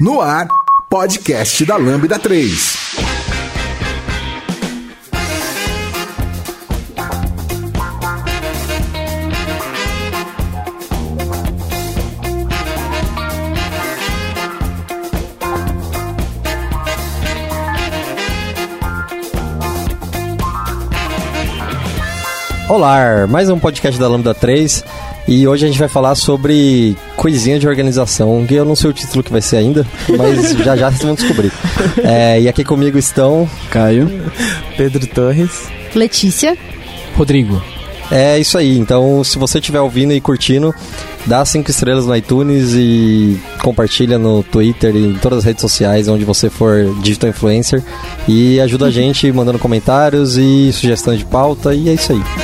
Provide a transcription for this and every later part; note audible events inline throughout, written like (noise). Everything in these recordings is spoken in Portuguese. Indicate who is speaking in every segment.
Speaker 1: No ar, podcast da Lambda 3.
Speaker 2: Olá, mais um podcast da Lambda 3 e hoje a gente vai falar sobre coisinha de organização, que eu não sei o título que vai ser ainda, mas já já vocês vão descobrir. (laughs) É, e aqui comigo estão
Speaker 3: Caio,
Speaker 4: Pedro Torres,
Speaker 5: Letícia,
Speaker 3: Rodrigo.
Speaker 2: É isso aí, então se você estiver ouvindo e curtindo, dá cinco estrelas no iTunes e compartilha no Twitter e em todas as redes sociais onde você for digital influencer. E ajuda a (laughs) gente mandando comentários e sugestões de pauta. E é isso aí.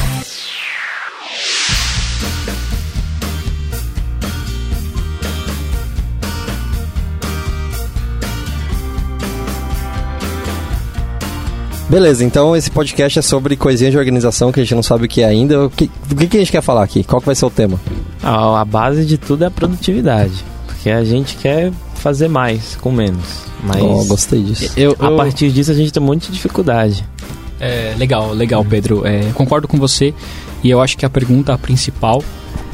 Speaker 2: Beleza, então esse podcast é sobre coisinha de organização que a gente não sabe o que é ainda. O que, o que a gente quer falar aqui? Qual que vai ser o tema?
Speaker 4: a, a base de tudo é a produtividade. Porque a gente quer fazer mais com menos. Mas
Speaker 2: Oh, gostei disso.
Speaker 3: Eu,
Speaker 4: a partir disso a gente tem um monte de dificuldade.
Speaker 3: É, legal, legal, Pedro. É, concordo com você. E eu acho que a pergunta principal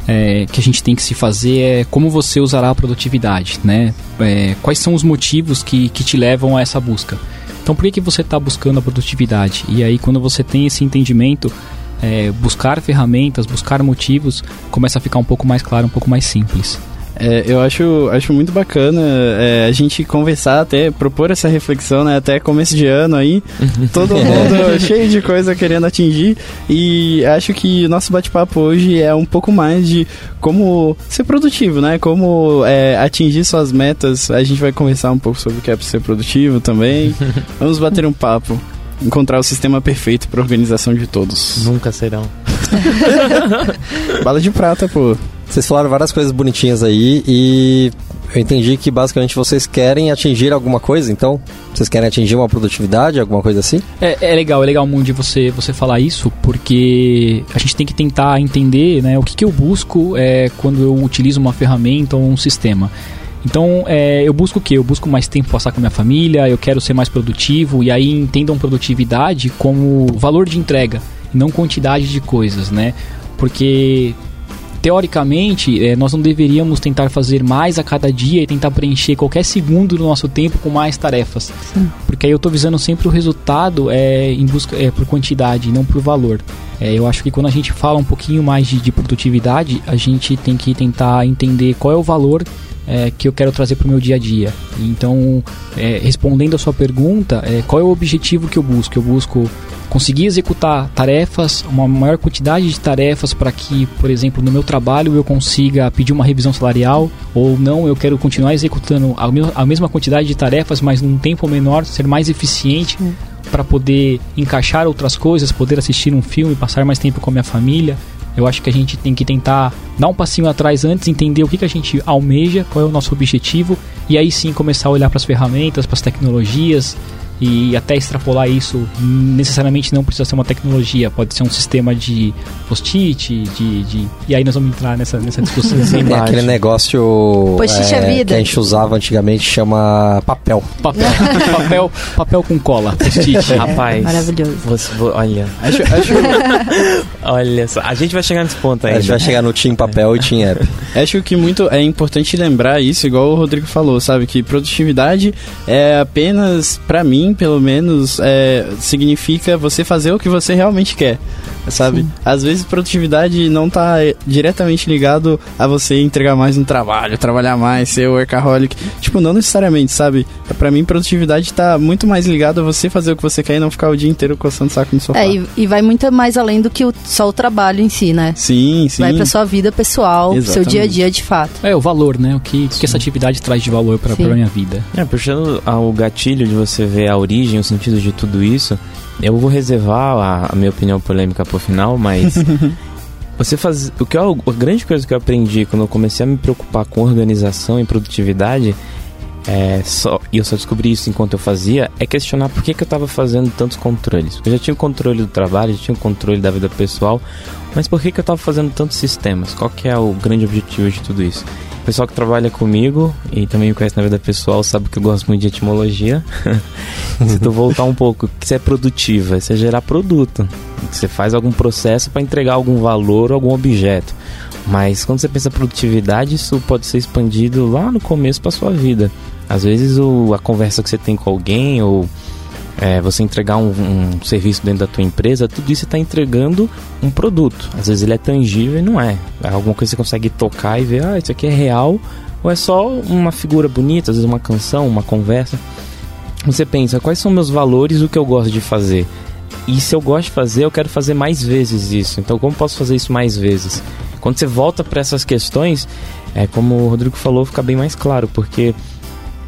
Speaker 3: é, que a gente tem que se fazer é como você usará a produtividade, né? É, quais são os motivos que, que te levam a essa busca? Então, por que, que você está buscando a produtividade? E aí, quando você tem esse entendimento, é, buscar ferramentas, buscar motivos, começa a ficar um pouco mais claro, um pouco mais simples.
Speaker 6: É, eu acho, acho muito bacana é, a gente conversar, até propor essa reflexão, né? Até começo de ano aí, (laughs) todo mundo cheio de coisa querendo atingir. E acho que o nosso bate-papo hoje é um pouco mais de como ser produtivo, né? Como é, atingir suas metas. A gente vai conversar um pouco sobre o que é ser produtivo também. (laughs) Vamos bater um papo. Encontrar o sistema perfeito para organização de todos.
Speaker 4: Nunca serão. (laughs)
Speaker 6: Bala de prata, pô.
Speaker 2: Vocês falaram várias coisas bonitinhas aí e eu entendi que basicamente vocês querem atingir alguma coisa, então? Vocês querem atingir uma produtividade, alguma coisa assim?
Speaker 3: É, é legal, é legal, Mundi, você, você falar isso, porque a gente tem que tentar entender né, o que, que eu busco é, quando eu utilizo uma ferramenta ou um sistema. Então, é, eu busco o quê? Eu busco mais tempo passar com a minha família, eu quero ser mais produtivo, e aí entendam produtividade como valor de entrega, não quantidade de coisas, né? Porque teoricamente, eh, nós não deveríamos tentar fazer mais a cada dia e tentar preencher qualquer segundo do nosso tempo com mais tarefas. Porque aí eu estou visando sempre o resultado é, em busca, é, por quantidade, não por valor. É, eu acho que quando a gente fala um pouquinho mais de, de produtividade, a gente tem que tentar entender qual é o valor é, que eu quero trazer para o meu dia a dia. Então, é, respondendo a sua pergunta, é, qual é o objetivo que eu busco? Eu busco conseguir executar tarefas, uma maior quantidade de tarefas para que, por exemplo, no meu trabalho eu consiga pedir uma revisão salarial, ou não, eu quero continuar executando a, me a mesma quantidade de tarefas, mas num tempo menor, ser mais eficiente para poder encaixar outras coisas, poder assistir um filme, passar mais tempo com a minha família. Eu acho que a gente tem que tentar dar um passinho atrás antes, entender o que, que a gente almeja, qual é o nosso objetivo, e aí sim começar a olhar para as ferramentas, para as tecnologias, e até extrapolar isso, necessariamente não precisa ser uma tecnologia, pode ser um sistema de post-it, de, de, E aí nós vamos entrar nessa, nessa discussão. (laughs)
Speaker 2: Tem aquele negócio
Speaker 5: Post-it é vida.
Speaker 2: que a gente usava antigamente, chama papel.
Speaker 3: Papel, (laughs) papel, papel com cola, post-it. (laughs)
Speaker 4: Rapaz.
Speaker 5: Maravilhoso.
Speaker 4: Você, vo- olha.
Speaker 6: Acho, acho,
Speaker 4: Olha só. A gente vai chegar nesse ponto
Speaker 2: A
Speaker 4: ainda.
Speaker 2: gente vai chegar no Team Papel e Team App.
Speaker 6: Acho que muito é importante lembrar isso, igual o Rodrigo falou, sabe? Que produtividade é apenas, pra mim, mim, pelo menos, é, significa você fazer o que você realmente quer, sabe? Sim. Às vezes produtividade não tá diretamente ligado a você entregar mais no trabalho, trabalhar mais, ser workaholic. Tipo, não necessariamente, sabe? Para mim, produtividade tá muito mais ligado a você fazer o que você quer e não ficar o dia inteiro coçando o saco no sofá.
Speaker 5: É, e, e vai muito mais além do que o, só o trabalho em si, né?
Speaker 6: Sim, sim.
Speaker 5: Vai pra sua vida pessoal, Exatamente. seu dia a dia de fato.
Speaker 3: É, o valor, né? O que, que essa atividade traz de valor pra, pra minha vida.
Speaker 4: É, puxando ao gatilho de você ver a origem, o sentido de tudo isso, eu vou reservar a, a minha opinião polêmica pro final, mas (laughs) você faz o que eu, a grande coisa que eu aprendi quando eu comecei a me preocupar com organização e produtividade é, só, e eu só descobri isso enquanto eu fazia, é questionar por que, que eu estava fazendo tantos controles. Eu já tinha o controle do trabalho, já tinha o controle da vida pessoal, mas por que, que eu estava fazendo tantos sistemas? Qual que é o grande objetivo de tudo isso? O pessoal que trabalha comigo e também me conhece na vida pessoal sabe que eu gosto muito de etimologia. (laughs) Se tu voltar um pouco, que você é produtivo, é você gerar produto. Você faz algum processo para entregar algum valor algum objeto. Mas quando você pensa produtividade, isso pode ser expandido lá no começo para sua vida. Às vezes o, a conversa que você tem com alguém ou é, você entregar um, um, serviço dentro da tua empresa, tudo isso está entregando um produto. Às vezes ele é tangível e não é. É alguma coisa que você consegue tocar e ver, ah, isso aqui é real ou é só uma figura bonita, às vezes uma canção, uma conversa. Você pensa, quais são meus valores, o que eu gosto de fazer? E se eu gosto de fazer, eu quero fazer mais vezes isso. Então, como posso fazer isso mais vezes? Quando você volta para essas questões, é como o Rodrigo falou, fica bem mais claro, porque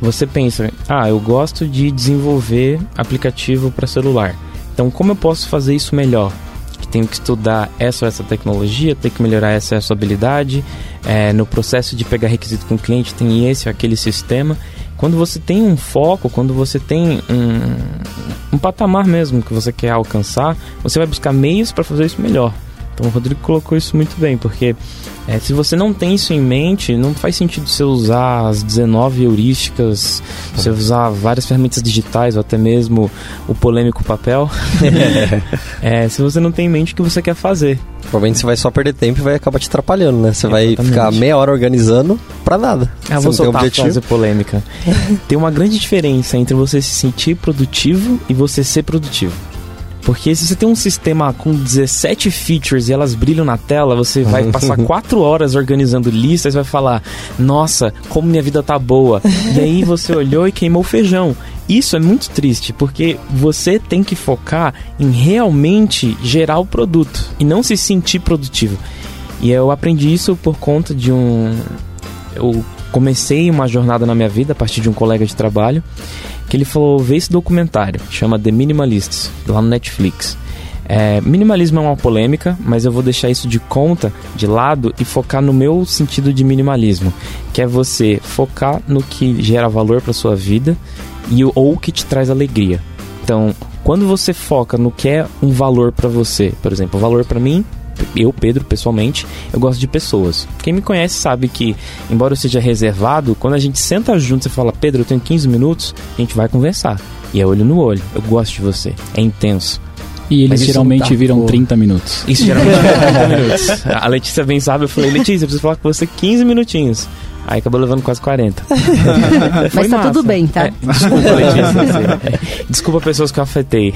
Speaker 4: você pensa, ah, eu gosto de desenvolver aplicativo para celular. Então, como eu posso fazer isso melhor? Que tenho que estudar essa ou essa tecnologia, tenho que melhorar essa essa habilidade. É, no processo de pegar requisito com o cliente, tem esse ou aquele sistema. Quando você tem um foco, quando você tem um, um patamar mesmo que você quer alcançar, você vai buscar meios para fazer isso melhor. Então o Rodrigo colocou isso muito bem, porque é, se você não tem isso em mente, não faz sentido você usar as 19 heurísticas, você usar várias ferramentas digitais ou até mesmo o polêmico papel. (laughs) é, se você não tem em mente o que você quer fazer.
Speaker 2: Provavelmente você vai só perder tempo e vai acabar te atrapalhando, né? Você Exatamente. vai ficar meia hora organizando pra nada.
Speaker 4: Ah, você vou soltar a frase polêmica. (laughs) tem uma grande diferença entre você se sentir produtivo e você ser produtivo. Porque se você tem um sistema com 17 features e elas brilham na tela, você vai passar (laughs) 4 horas organizando listas e vai falar: Nossa, como minha vida tá boa. e aí você olhou e queimou o feijão. Isso é muito triste, porque você tem que focar em realmente gerar o produto e não se sentir produtivo. E eu aprendi isso por conta de um. Eu comecei uma jornada na minha vida a partir de um colega de trabalho que ele falou: vê esse documentário, chama The Minimalists, lá no Netflix. É, minimalismo é uma polêmica, mas eu vou deixar isso de conta, de lado e focar no meu sentido de minimalismo, que é você focar no que gera valor para sua vida e ou que te traz alegria. Então, quando você foca no que é um valor para você, por exemplo, valor para mim eu, Pedro, pessoalmente, eu gosto de pessoas. Quem me conhece sabe que, embora eu seja reservado, quando a gente senta junto e fala, Pedro, eu tenho 15 minutos, a gente vai conversar. E é olho no olho. Eu gosto de você. É intenso.
Speaker 3: E eles geralmente viram 30 minutos.
Speaker 4: Isso geralmente viram 30 (laughs) minutos. A Letícia bem sabe, eu falei, Letícia, eu preciso falar com você 15 minutinhos. Aí acabou levando quase 40. (laughs)
Speaker 5: Mas tá massa. tudo bem, tá? É,
Speaker 4: desculpa, Letícia. (laughs) desculpa pessoas que eu afetei.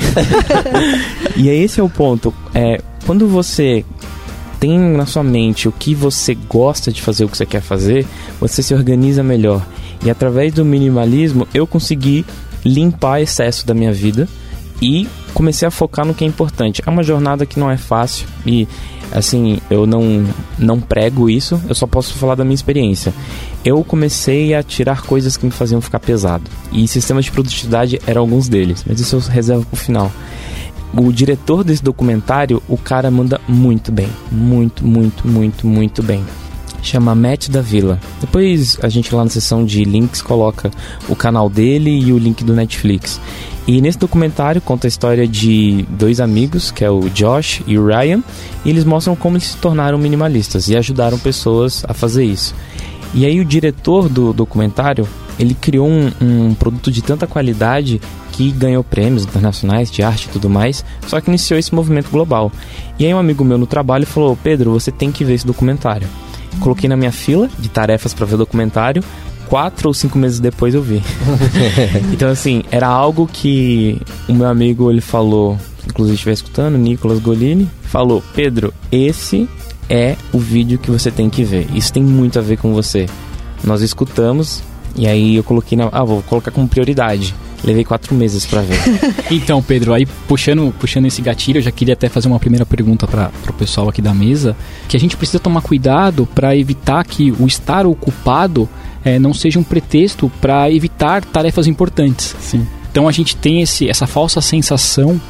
Speaker 4: e aí esse é o ponto. É, quando você tem na sua mente o que você gosta de fazer, o que você quer fazer, você se organiza melhor. E através do minimalismo eu consegui limpar excesso da minha vida e comecei a focar no que é importante. É uma jornada que não é fácil e assim, eu não não prego isso, eu só posso falar da minha experiência. Eu comecei a tirar coisas que me faziam ficar pesado. E sistemas de produtividade eram alguns deles, mas isso eu reservo pro final o diretor desse documentário, o cara manda muito bem. Muito, muito, muito, muito bem. Chama Matt da Vila. Depois a gente lá na seção de links coloca o canal dele e o link do Netflix. E nesse documentário conta a história de dois amigos, que é o Josh e o Ryan, e eles mostram como eles se tornaram minimalistas e ajudaram pessoas a fazer isso. E aí o diretor do documentário, ele criou um, um produto de tanta qualidade que ganhou prêmios internacionais de arte e tudo mais, só que iniciou esse movimento global. E aí um amigo meu no trabalho falou: "Pedro, você tem que ver esse documentário". Coloquei na minha fila de tarefas para ver o documentário quatro ou cinco meses depois eu vi. (laughs) então, assim, era algo que o meu amigo ele falou, inclusive estiver escutando, Nicolas Golini, falou: Pedro, esse é o vídeo que você tem que ver. Isso tem muito a ver com você. Nós escutamos e aí eu coloquei na. Ah, vou colocar como prioridade. Levei quatro meses para ver. (laughs)
Speaker 3: então, Pedro, aí puxando, puxando esse gatilho, eu já queria até fazer uma primeira pergunta para o pessoal aqui da mesa, que a gente precisa tomar cuidado para evitar que o estar ocupado é, não seja um pretexto para evitar tarefas importantes.
Speaker 6: Sim.
Speaker 3: Então a gente tem esse, essa falsa sensação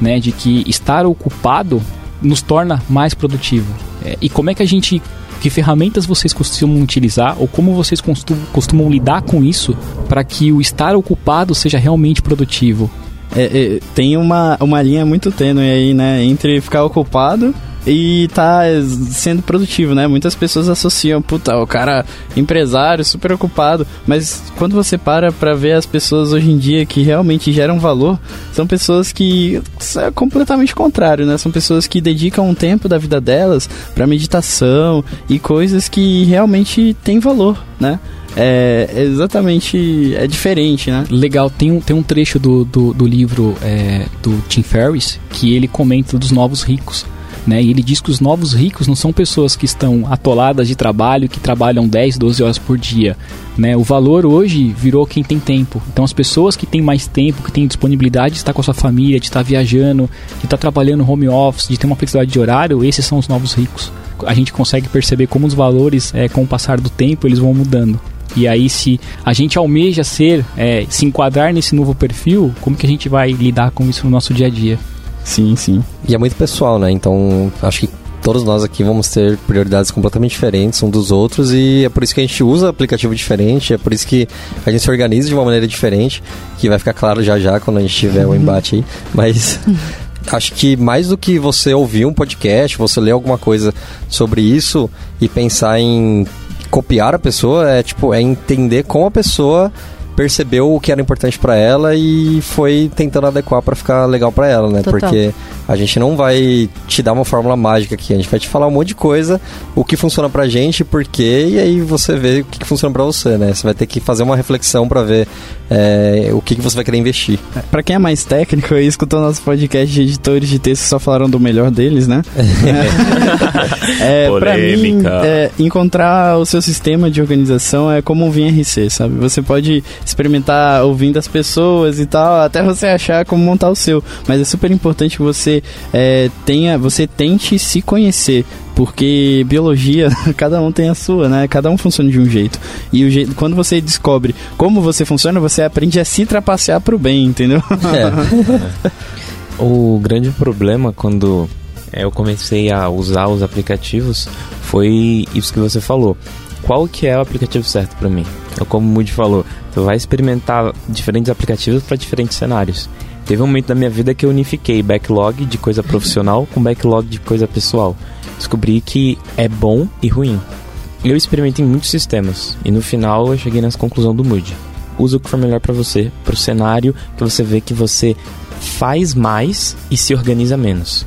Speaker 3: né, de que estar ocupado nos torna mais produtivo. É, e como é que a gente que ferramentas vocês costumam utilizar ou como vocês costumam, lidar com isso para que o estar ocupado seja realmente produtivo?
Speaker 6: É, é, tem uma, uma linha muito tênue aí, né? Entre ficar ocupado e tá sendo produtivo, né? Muitas pessoas associam, puta, o cara empresário, super ocupado, mas quando você para pra ver as pessoas hoje em dia que realmente geram valor, são pessoas que é completamente contrário, né? São pessoas que dedicam um tempo da vida delas para meditação e coisas que realmente têm valor, né? é exatamente é diferente, né?
Speaker 3: Legal, tem um, tem um trecho do, do, do livro é, do Tim Ferriss que ele comenta dos novos ricos. Né? E ele diz que os novos ricos não são pessoas que estão atoladas de trabalho, que trabalham 10, 12 horas por dia. Né? O valor hoje virou quem tem tempo. Então as pessoas que têm mais tempo, que têm disponibilidade de estar com a sua família, de estar viajando, de estar trabalhando home office, de ter uma flexibilidade de horário, esses são os novos ricos. A gente consegue perceber como os valores, é, com o passar do tempo, eles vão mudando. E aí, se a gente almeja ser, é, se enquadrar nesse novo perfil, como que a gente vai lidar com isso no nosso dia a dia?
Speaker 6: Sim, sim.
Speaker 2: E é muito pessoal, né? Então, acho que todos nós aqui vamos ter prioridades completamente diferentes um dos outros e é por isso que a gente usa aplicativo diferente, é por isso que a gente se organiza de uma maneira diferente, que vai ficar claro já já quando a gente tiver o embate aí. (laughs) Mas acho que mais do que você ouvir um podcast, você ler alguma coisa sobre isso e pensar em copiar a pessoa, é tipo, é entender como a pessoa percebeu o que era importante para ela e foi tentando adequar para ficar legal para ela, né? Total. Porque a gente não vai te dar uma fórmula mágica aqui, a gente vai te falar um monte de coisa, o que funciona pra gente, por quê, e aí você vê o que, que funciona para você, né? Você vai ter que fazer uma reflexão para ver é, o que, que você vai querer investir.
Speaker 6: É, para quem é mais técnico e escutou nosso podcast de editores de texto só falaram do melhor deles, né? (laughs) é, pra mim, é, encontrar o seu sistema de organização é como um VRC, sabe? Você pode experimentar ouvindo as pessoas e tal, até você achar como montar o seu. Mas é super importante que você é, tenha, você tente se conhecer, porque biologia, (laughs) cada um tem a sua, né? Cada um funciona de um jeito. E o jeito, quando você descobre como você funciona, você aprende a se trapacear pro bem, entendeu?
Speaker 4: É. (laughs) o grande problema quando eu comecei a usar os aplicativos foi isso que você falou. Qual que é o aplicativo certo para mim? É como o Moody falou, tu vai experimentar diferentes aplicativos para diferentes cenários. Teve um momento da minha vida que eu unifiquei backlog de coisa profissional com backlog de coisa pessoal. Descobri que é bom e ruim. Eu experimentei muitos sistemas e no final eu cheguei nessa conclusão do Moody. Usa o que for melhor para você, para o cenário que você vê que você faz mais e se organiza menos.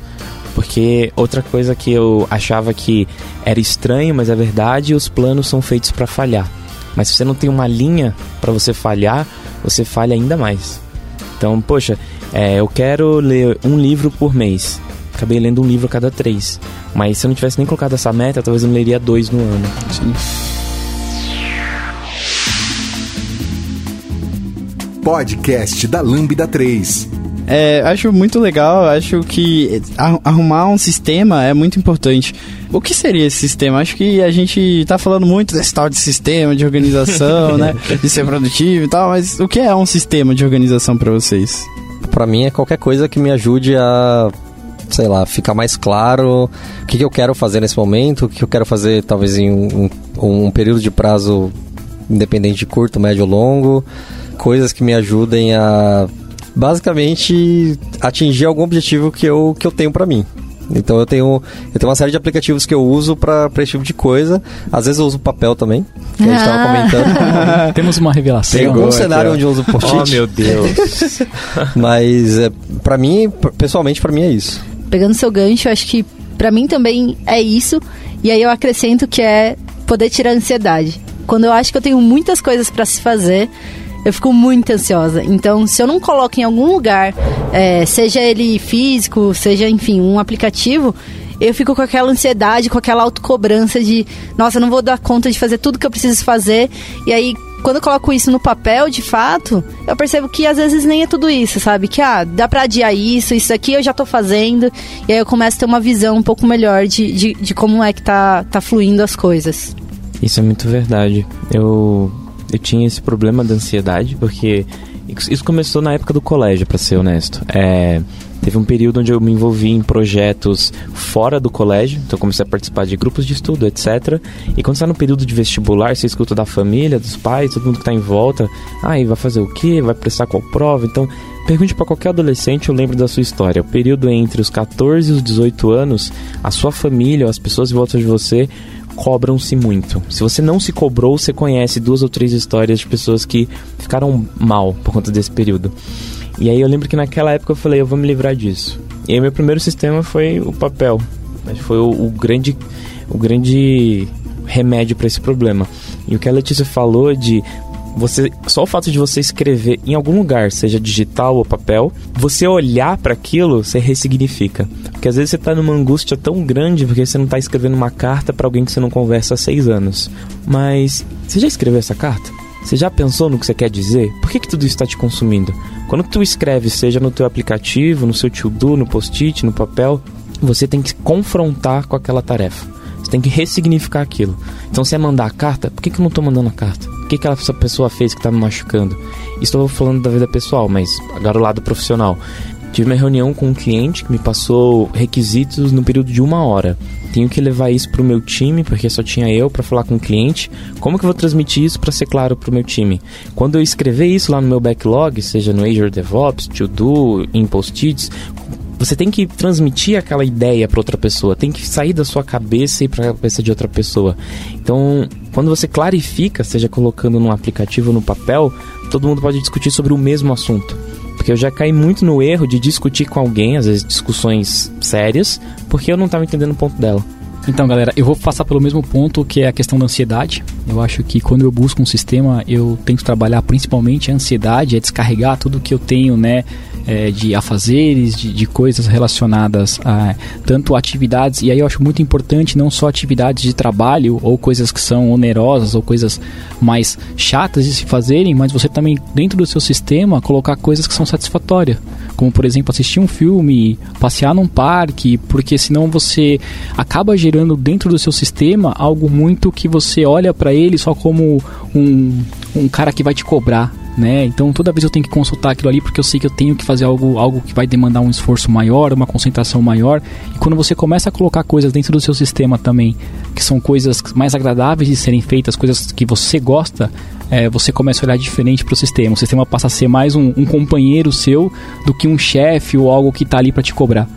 Speaker 4: Porque outra coisa que eu achava que era estranho, mas é verdade, os planos são feitos para falhar. Mas se você não tem uma linha para você falhar, você falha ainda mais. Então, poxa, é, eu quero ler um livro por mês. Acabei lendo um livro a cada três. Mas se eu não tivesse nem colocado essa meta, talvez eu não leria dois no ano. Sim.
Speaker 1: Podcast da Lambda 3.
Speaker 6: É, acho muito legal, acho que arrumar um sistema é muito importante. O que seria esse sistema? Acho que a gente tá falando muito desse tal de sistema de organização, né? (laughs) De ser produtivo e tal, mas o que é um sistema de organização para vocês?
Speaker 2: Para mim é qualquer coisa que me ajude a sei lá, ficar mais claro o que, que, eu quero fazer nesse momento, o que eu quero fazer talvez em um, um, um período de prazo independente de curto, médio ou longo, coisas que me ajudem a basicamente atingir algum objetivo que eu, que eu tenho para mim. Então eu tenho, eu tenho uma série de aplicativos que eu uso para esse tipo de coisa. Às vezes eu uso papel também, que a gente estava comentando. (laughs)
Speaker 3: Temos uma revelação.
Speaker 2: Tem algum cenário onde eu uso post-it.
Speaker 4: Oh, meu Deus. (laughs)
Speaker 2: Mas é, para mim, pessoalmente, para mim é isso.
Speaker 5: Pegando seu gancho, acho que para mim também é isso. E aí eu acrescento que é poder tirar a ansiedade Quando eu acho que eu tenho muitas coisas para se fazer, eu fico muito ansiosa. Então, se eu não coloco em algum lugar, é, seja ele físico, seja, enfim, um aplicativo, eu fico com aquela ansiedade, com aquela autocobrança de, nossa, eu não vou dar conta de fazer tudo que eu preciso fazer. E aí, quando eu coloco isso no papel, de fato, eu percebo que às vezes nem é tudo isso, sabe? Que, ah, dá pra adiar isso, isso aqui eu já tô fazendo. E aí eu começo a ter uma visão um pouco melhor de, de, de como é que tá, tá fluindo as coisas.
Speaker 4: Isso é muito verdade. Eu, eu tinha esse problema da ansiedade, porque isso começou na época do colégio, para ser honesto. É, teve um período onde eu me envolvi em projetos fora do colégio, então comecei a participar de grupos de estudo, etc. E quando você está no período de vestibular, você escuta da família, dos pais, todo mundo que está em volta. Ah, e vai fazer o quê? Vai prestar qual prova? Então, pergunte para qualquer adolescente, eu lembro da sua história. O período entre os 14 e os 18 anos, a sua família, as pessoas em volta de você cobram-se muito. Se você não se cobrou, você conhece duas ou três histórias de pessoas que ficaram mal por conta desse período. E aí eu lembro que naquela época eu falei, eu vou me livrar disso. E aí meu primeiro sistema foi o papel. Foi o, o grande, o grande remédio para esse problema. E o que a Letícia falou de você só o fato de você escrever em algum lugar, seja digital ou papel, você olhar para aquilo, você ressignifica. Porque às vezes você tá numa angústia tão grande porque você não tá escrevendo uma carta para alguém que você não conversa há seis anos. Mas você já escreveu essa carta? Você já pensou no que você quer dizer? Por que, que tudo isso está te consumindo? Quando tu escreve, seja no teu aplicativo, no seu to-do, no post-it, no papel, você tem que confrontar com aquela tarefa. Você tem que ressignificar aquilo. Então, se é mandar a carta, por que, que eu não estou mandando a carta? que, que essa pessoa fez que está me machucando. Estou falando da vida pessoal, mas agora o lado profissional. Tive uma reunião com um cliente que me passou requisitos no período de uma hora. Tenho que levar isso para o meu time, porque só tinha eu para falar com o cliente. Como que eu vou transmitir isso para ser claro para o meu time? Quando eu escrever isso lá no meu backlog, seja no Azure DevOps, To Do, em Post-its, você tem que transmitir aquela ideia para outra pessoa, tem que sair da sua cabeça e para a cabeça de outra pessoa. Então, quando você clarifica, seja colocando num aplicativo ou no papel, todo mundo pode discutir sobre o mesmo assunto. Porque eu já caí muito no erro de discutir com alguém, às vezes discussões sérias, porque eu não estava entendendo o ponto dela.
Speaker 3: Então, galera, eu vou passar pelo mesmo ponto que é a questão da ansiedade. Eu acho que quando eu busco um sistema, eu tento trabalhar principalmente a ansiedade, é descarregar tudo que eu tenho, né, é, de afazeres, de, de coisas relacionadas a tanto atividades, e aí eu acho muito importante não só atividades de trabalho ou coisas que são onerosas ou coisas mais chatas de se fazerem, mas você também, dentro do seu sistema, colocar coisas que são satisfatórias. Como, por exemplo, assistir um filme, passear num parque, porque senão você acaba gerando dentro do seu sistema algo muito que você olha para ele só como um, um cara que vai te cobrar né? Então toda vez eu tenho que consultar aquilo ali porque eu sei que eu tenho que fazer algo, algo que vai demandar um esforço maior, uma concentração maior. E quando você começa a colocar coisas dentro do seu sistema também, que são coisas mais agradáveis de serem feitas, coisas que você gosta, é, você começa a olhar diferente para o sistema. O sistema passa a ser mais um, um companheiro seu do que um chefe ou algo que está ali para te cobrar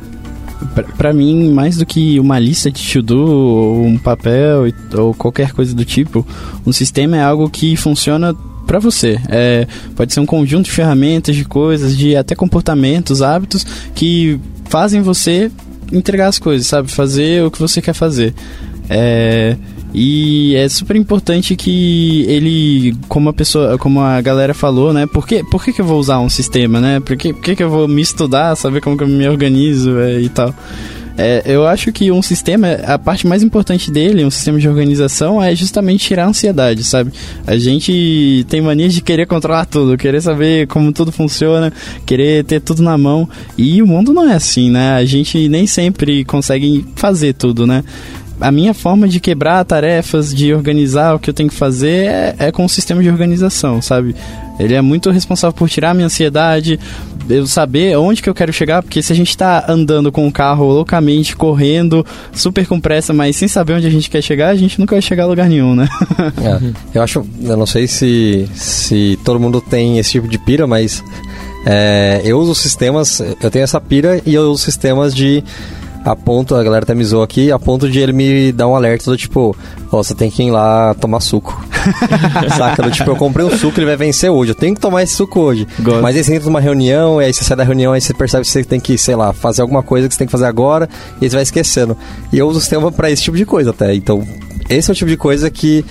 Speaker 6: para mim, mais do que uma lista de to-do, ou um papel ou qualquer coisa do tipo, um sistema é algo que funciona para você. É, pode ser um conjunto de ferramentas, de coisas, de até comportamentos, hábitos que fazem você entregar as coisas, sabe? Fazer o que você quer fazer. É, e é super importante que ele, como a pessoa, como a galera falou, né? Por que, por que, que eu vou usar um sistema, né? Por que, por que, que eu vou me estudar, saber como que eu me organizo é, e tal? É, eu acho que um sistema, a parte mais importante dele, um sistema de organização, é justamente tirar a ansiedade, sabe? A gente tem mania de querer controlar tudo, querer saber como tudo funciona, querer ter tudo na mão. E o mundo não é assim, né? A gente nem sempre consegue fazer tudo, né? a minha forma de quebrar tarefas, de organizar o que eu tenho que fazer é, é com o sistema de organização, sabe? Ele é muito responsável por tirar a minha ansiedade, eu saber onde que eu quero chegar, porque se a gente está andando com o carro loucamente, correndo, super com pressa, mas sem saber onde a gente quer chegar, a gente nunca vai chegar a lugar nenhum, né?
Speaker 2: é, eu acho, eu não sei se, se todo mundo tem esse tipo de pira, mas é, eu uso sistemas, eu tenho essa pira e eu uso sistemas de a ponto, a galera até me zoou aqui, a ponto de ele me dar um alerta do tipo, ó, oh, você tem que ir lá tomar suco. (laughs) Saca? Do tipo, eu comprei um suco, ele vai vencer hoje, eu tenho que tomar esse suco hoje. Gosto. Mas aí você entra numa reunião, e aí você sai da reunião, aí você percebe que você tem que, sei lá, fazer alguma coisa que você tem que fazer agora, e aí você vai esquecendo. E eu uso o sistema pra esse tipo de coisa até. Então, esse é o tipo de coisa que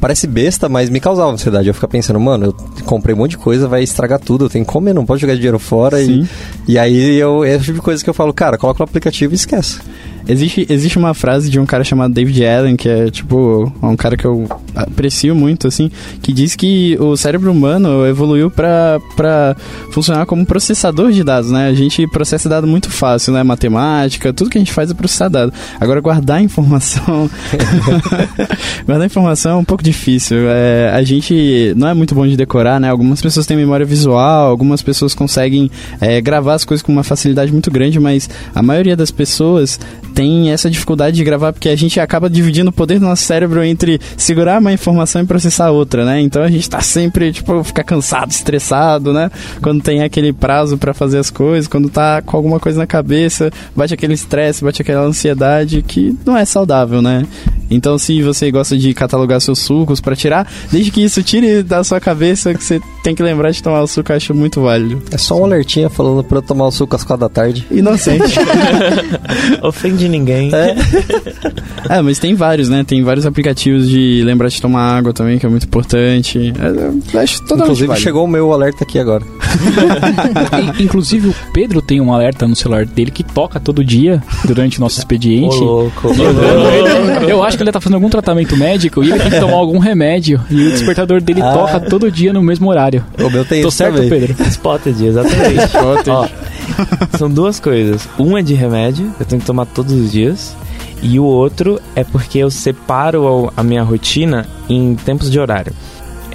Speaker 2: parece besta, mas me causava ansiedade. Eu ficava pensando, mano, eu comprei um monte de coisa, vai estragar tudo, eu tenho que comer, não posso jogar dinheiro fora. E, e aí eu, é o tipo de coisa que eu falo, cara, coloca no aplicativo e esquece.
Speaker 6: Existe, existe uma frase de um cara chamado David Allen, que é tipo um cara que eu aprecio muito, assim, que diz que o cérebro humano evoluiu pra funcionar como processador de dados, né? A gente processa dado muito fácil, né? Matemática, tudo que a gente faz é processar dado. Agora, guardar (laughs) informação. guardar informação é um pouco difícil. É, a gente não é muito bom de decorar, né? Algumas pessoas têm memória visual, algumas pessoas conseguem é, gravar as coisas com uma facilidade muito grande, mas a maioria das pessoas tem essa dificuldade de gravar porque a gente acaba dividindo o poder do nosso cérebro entre segurar uma informação e processar outra, né? Então a gente tá sempre, tipo, fica cansado, estressado, né? Quando tem aquele prazo para fazer as coisas, quando tá com alguma coisa na cabeça, bate aquele estresse, bate aquela ansiedade que não é saudável, né? Então se você gosta de catalogar seus sucos para tirar, desde que isso tire da sua cabeça que você tem que lembrar de tomar o suco, eu acho muito válido.
Speaker 2: É só um alertinha falando pra eu tomar o suco às quatro da tarde.
Speaker 6: Inocente. (laughs)
Speaker 4: Ofende ninguém.
Speaker 2: É. (laughs)
Speaker 6: É, mas tem vários, né? Tem vários aplicativos de lembrar de tomar água também, que é muito importante. É, eu acho totalmente
Speaker 2: Inclusive
Speaker 6: válido.
Speaker 2: chegou o meu alerta aqui agora. (laughs)
Speaker 3: In- Inclusive, o Pedro tem um alerta no celular dele que toca todo dia durante o nosso expediente.
Speaker 4: Ô, louco.
Speaker 3: Eu acho que ele tá fazendo algum tratamento médico e ele tem que tomar algum remédio. E o despertador dele
Speaker 2: Ah.
Speaker 3: toca todo dia no mesmo horário.
Speaker 2: O meu tem
Speaker 3: Tô
Speaker 2: isso
Speaker 3: certo,
Speaker 2: também.
Speaker 3: Pedro?
Speaker 4: Spotted, exatamente. (laughs)
Speaker 6: Spotted.
Speaker 4: Ó, (laughs) são duas coisas. Um é de remédio, eu tenho que tomar todos os dias. E o outro é porque eu separo a minha rotina em tempos de horário.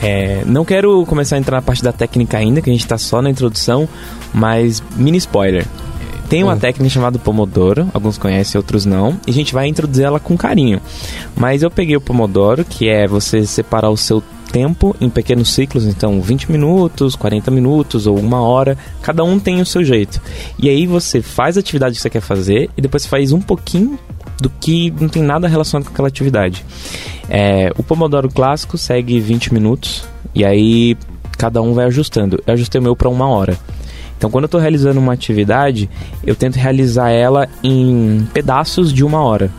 Speaker 4: É, não quero começar a entrar na parte da técnica ainda, que a gente tá só na introdução, mas mini spoiler. Tem uma
Speaker 2: Hum.
Speaker 4: técnica chamada Pomodoro, alguns conhecem, outros não, e a gente vai introduzir ela com carinho. Mas eu peguei o Pomodoro, que é você separar o seu tempo em pequenos ciclos, então 20 minutos, 40 minutos ou uma hora, cada um tem o seu jeito. E aí você faz a atividade que você quer fazer e depois faz um pouquinho do que não tem nada relacionado com aquela atividade. É, o Pomodoro clássico segue 20 minutos e aí cada um vai ajustando. Eu ajustei o meu para uma hora. Então, quando eu estou realizando uma atividade, eu tento realizar ela em pedaços de uma hora.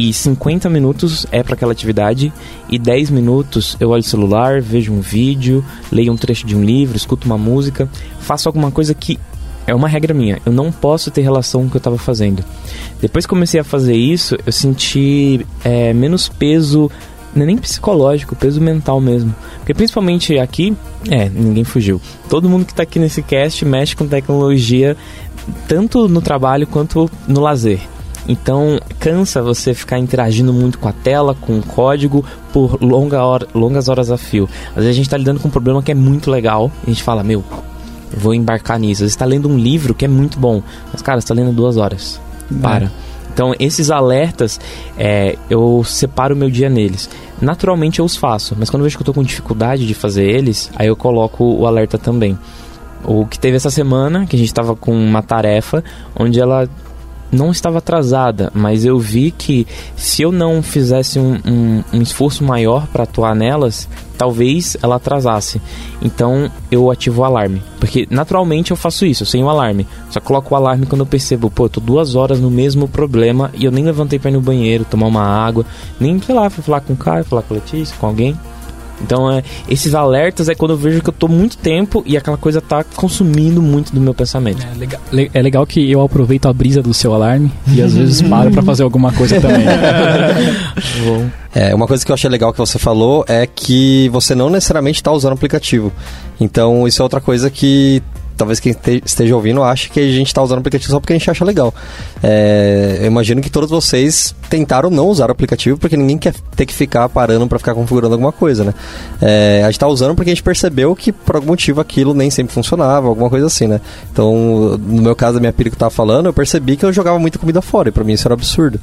Speaker 4: E 50 minutos é para aquela atividade e 10 minutos eu olho o celular, vejo um vídeo, leio um trecho de um livro, escuto uma música, faço alguma coisa que é uma regra minha. Eu não posso ter relação com o que eu estava fazendo. Depois que comecei a fazer isso, eu senti é, menos peso, não é nem psicológico, peso mental mesmo. Porque principalmente aqui, é, ninguém fugiu. Todo mundo que está aqui nesse cast mexe com tecnologia, tanto no trabalho quanto no lazer. Então cansa você ficar interagindo muito com a tela, com o código por longa hora, longas horas a fio. Às vezes a gente está lidando com um problema que é muito legal e a gente fala, meu, eu vou embarcar nisso. Às vezes está lendo um livro que é muito bom, mas cara, você está lendo duas horas. Para. Então esses alertas, é, eu separo o meu dia neles. Naturalmente eu os faço, mas quando eu vejo que eu estou com dificuldade de fazer eles, aí eu coloco o alerta também. O que teve essa semana, que a gente estava com uma tarefa onde ela não estava atrasada, mas eu vi que se eu não fizesse um, um, um esforço maior para atuar nelas, talvez ela atrasasse. Então eu ativo o alarme, porque naturalmente eu faço isso, sem o alarme. Só coloco o alarme quando eu percebo, pô, eu tô duas horas no mesmo problema e eu nem levantei para ir no banheiro, tomar uma água, nem sei lá, fui falar com o Caio, falar com a Letícia, com alguém. Então, é, esses alertas é quando eu vejo que eu tô muito tempo e aquela coisa tá consumindo muito do meu pensamento.
Speaker 3: É legal, le- é legal que eu aproveito a brisa do seu alarme e às vezes paro pra fazer alguma coisa também. (laughs)
Speaker 4: Vou-
Speaker 2: É, uma coisa que eu achei legal que você falou é que você não necessariamente está usando o aplicativo. Então, isso é outra coisa que talvez quem este- esteja ouvindo ache que a gente está usando o aplicativo só porque a gente acha legal. É, eu imagino que todos vocês tentaram não usar o aplicativo porque ninguém quer ter que ficar parando para ficar configurando alguma coisa, né? É, a gente está usando porque a gente percebeu que por algum motivo aquilo nem sempre funcionava, alguma coisa assim, né? Então, no meu caso, a minha filha que tava falando, eu percebi que eu jogava muita comida fora e para mim isso era absurdo.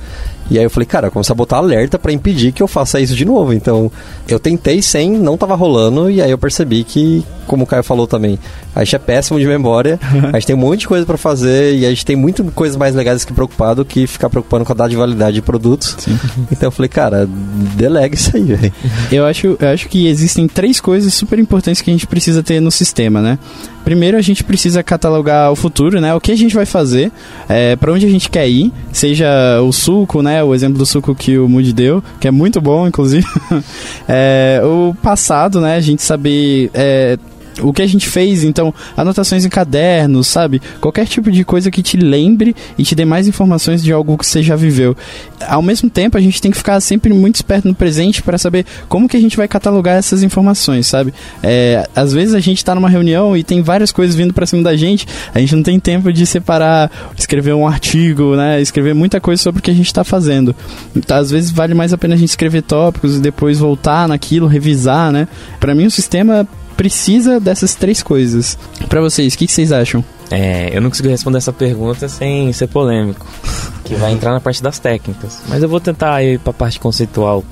Speaker 2: E aí eu falei, cara, começar a botar alerta para impedir que eu faça isso de novo. Então, eu tentei sem, não tava rolando, e aí eu percebi que, como o Caio falou também, a gente é péssimo de memória, a gente tem um monte de coisa para fazer e a gente tem muito coisas mais legais que preocupado que ficar preocupando com a data de validade de produtos. Sim. Então eu falei, cara, delega isso aí, velho.
Speaker 6: Eu acho, eu acho que existem três coisas super importantes que a gente precisa ter no sistema, né? Primeiro a gente precisa catalogar o futuro, né? O que a gente vai fazer, é, para onde a gente quer ir, seja o suco, né? O exemplo do suco que o Moody deu, que é muito bom, inclusive. (laughs) é, o passado, né? A gente saber é, o que a gente fez, então, anotações em cadernos, sabe? Qualquer tipo de coisa que te lembre e te dê mais informações de algo que você já viveu. Ao mesmo tempo, a gente tem que ficar sempre muito esperto no presente para saber como que a gente vai catalogar essas informações, sabe? É, às vezes a gente está numa reunião e tem várias coisas vindo para cima da gente, a gente não tem tempo de separar, escrever um artigo, né? Escrever muita coisa sobre o que a gente está fazendo. Então, às vezes vale mais a pena a gente escrever tópicos e depois voltar naquilo, revisar, né? Para mim o sistema precisa dessas três coisas. Para vocês, o que, que, vocês acham?
Speaker 4: É, eu não consigo responder essa pergunta sem ser polêmico, que vai entrar na parte das técnicas. Mas eu vou tentar ir para a parte conceitual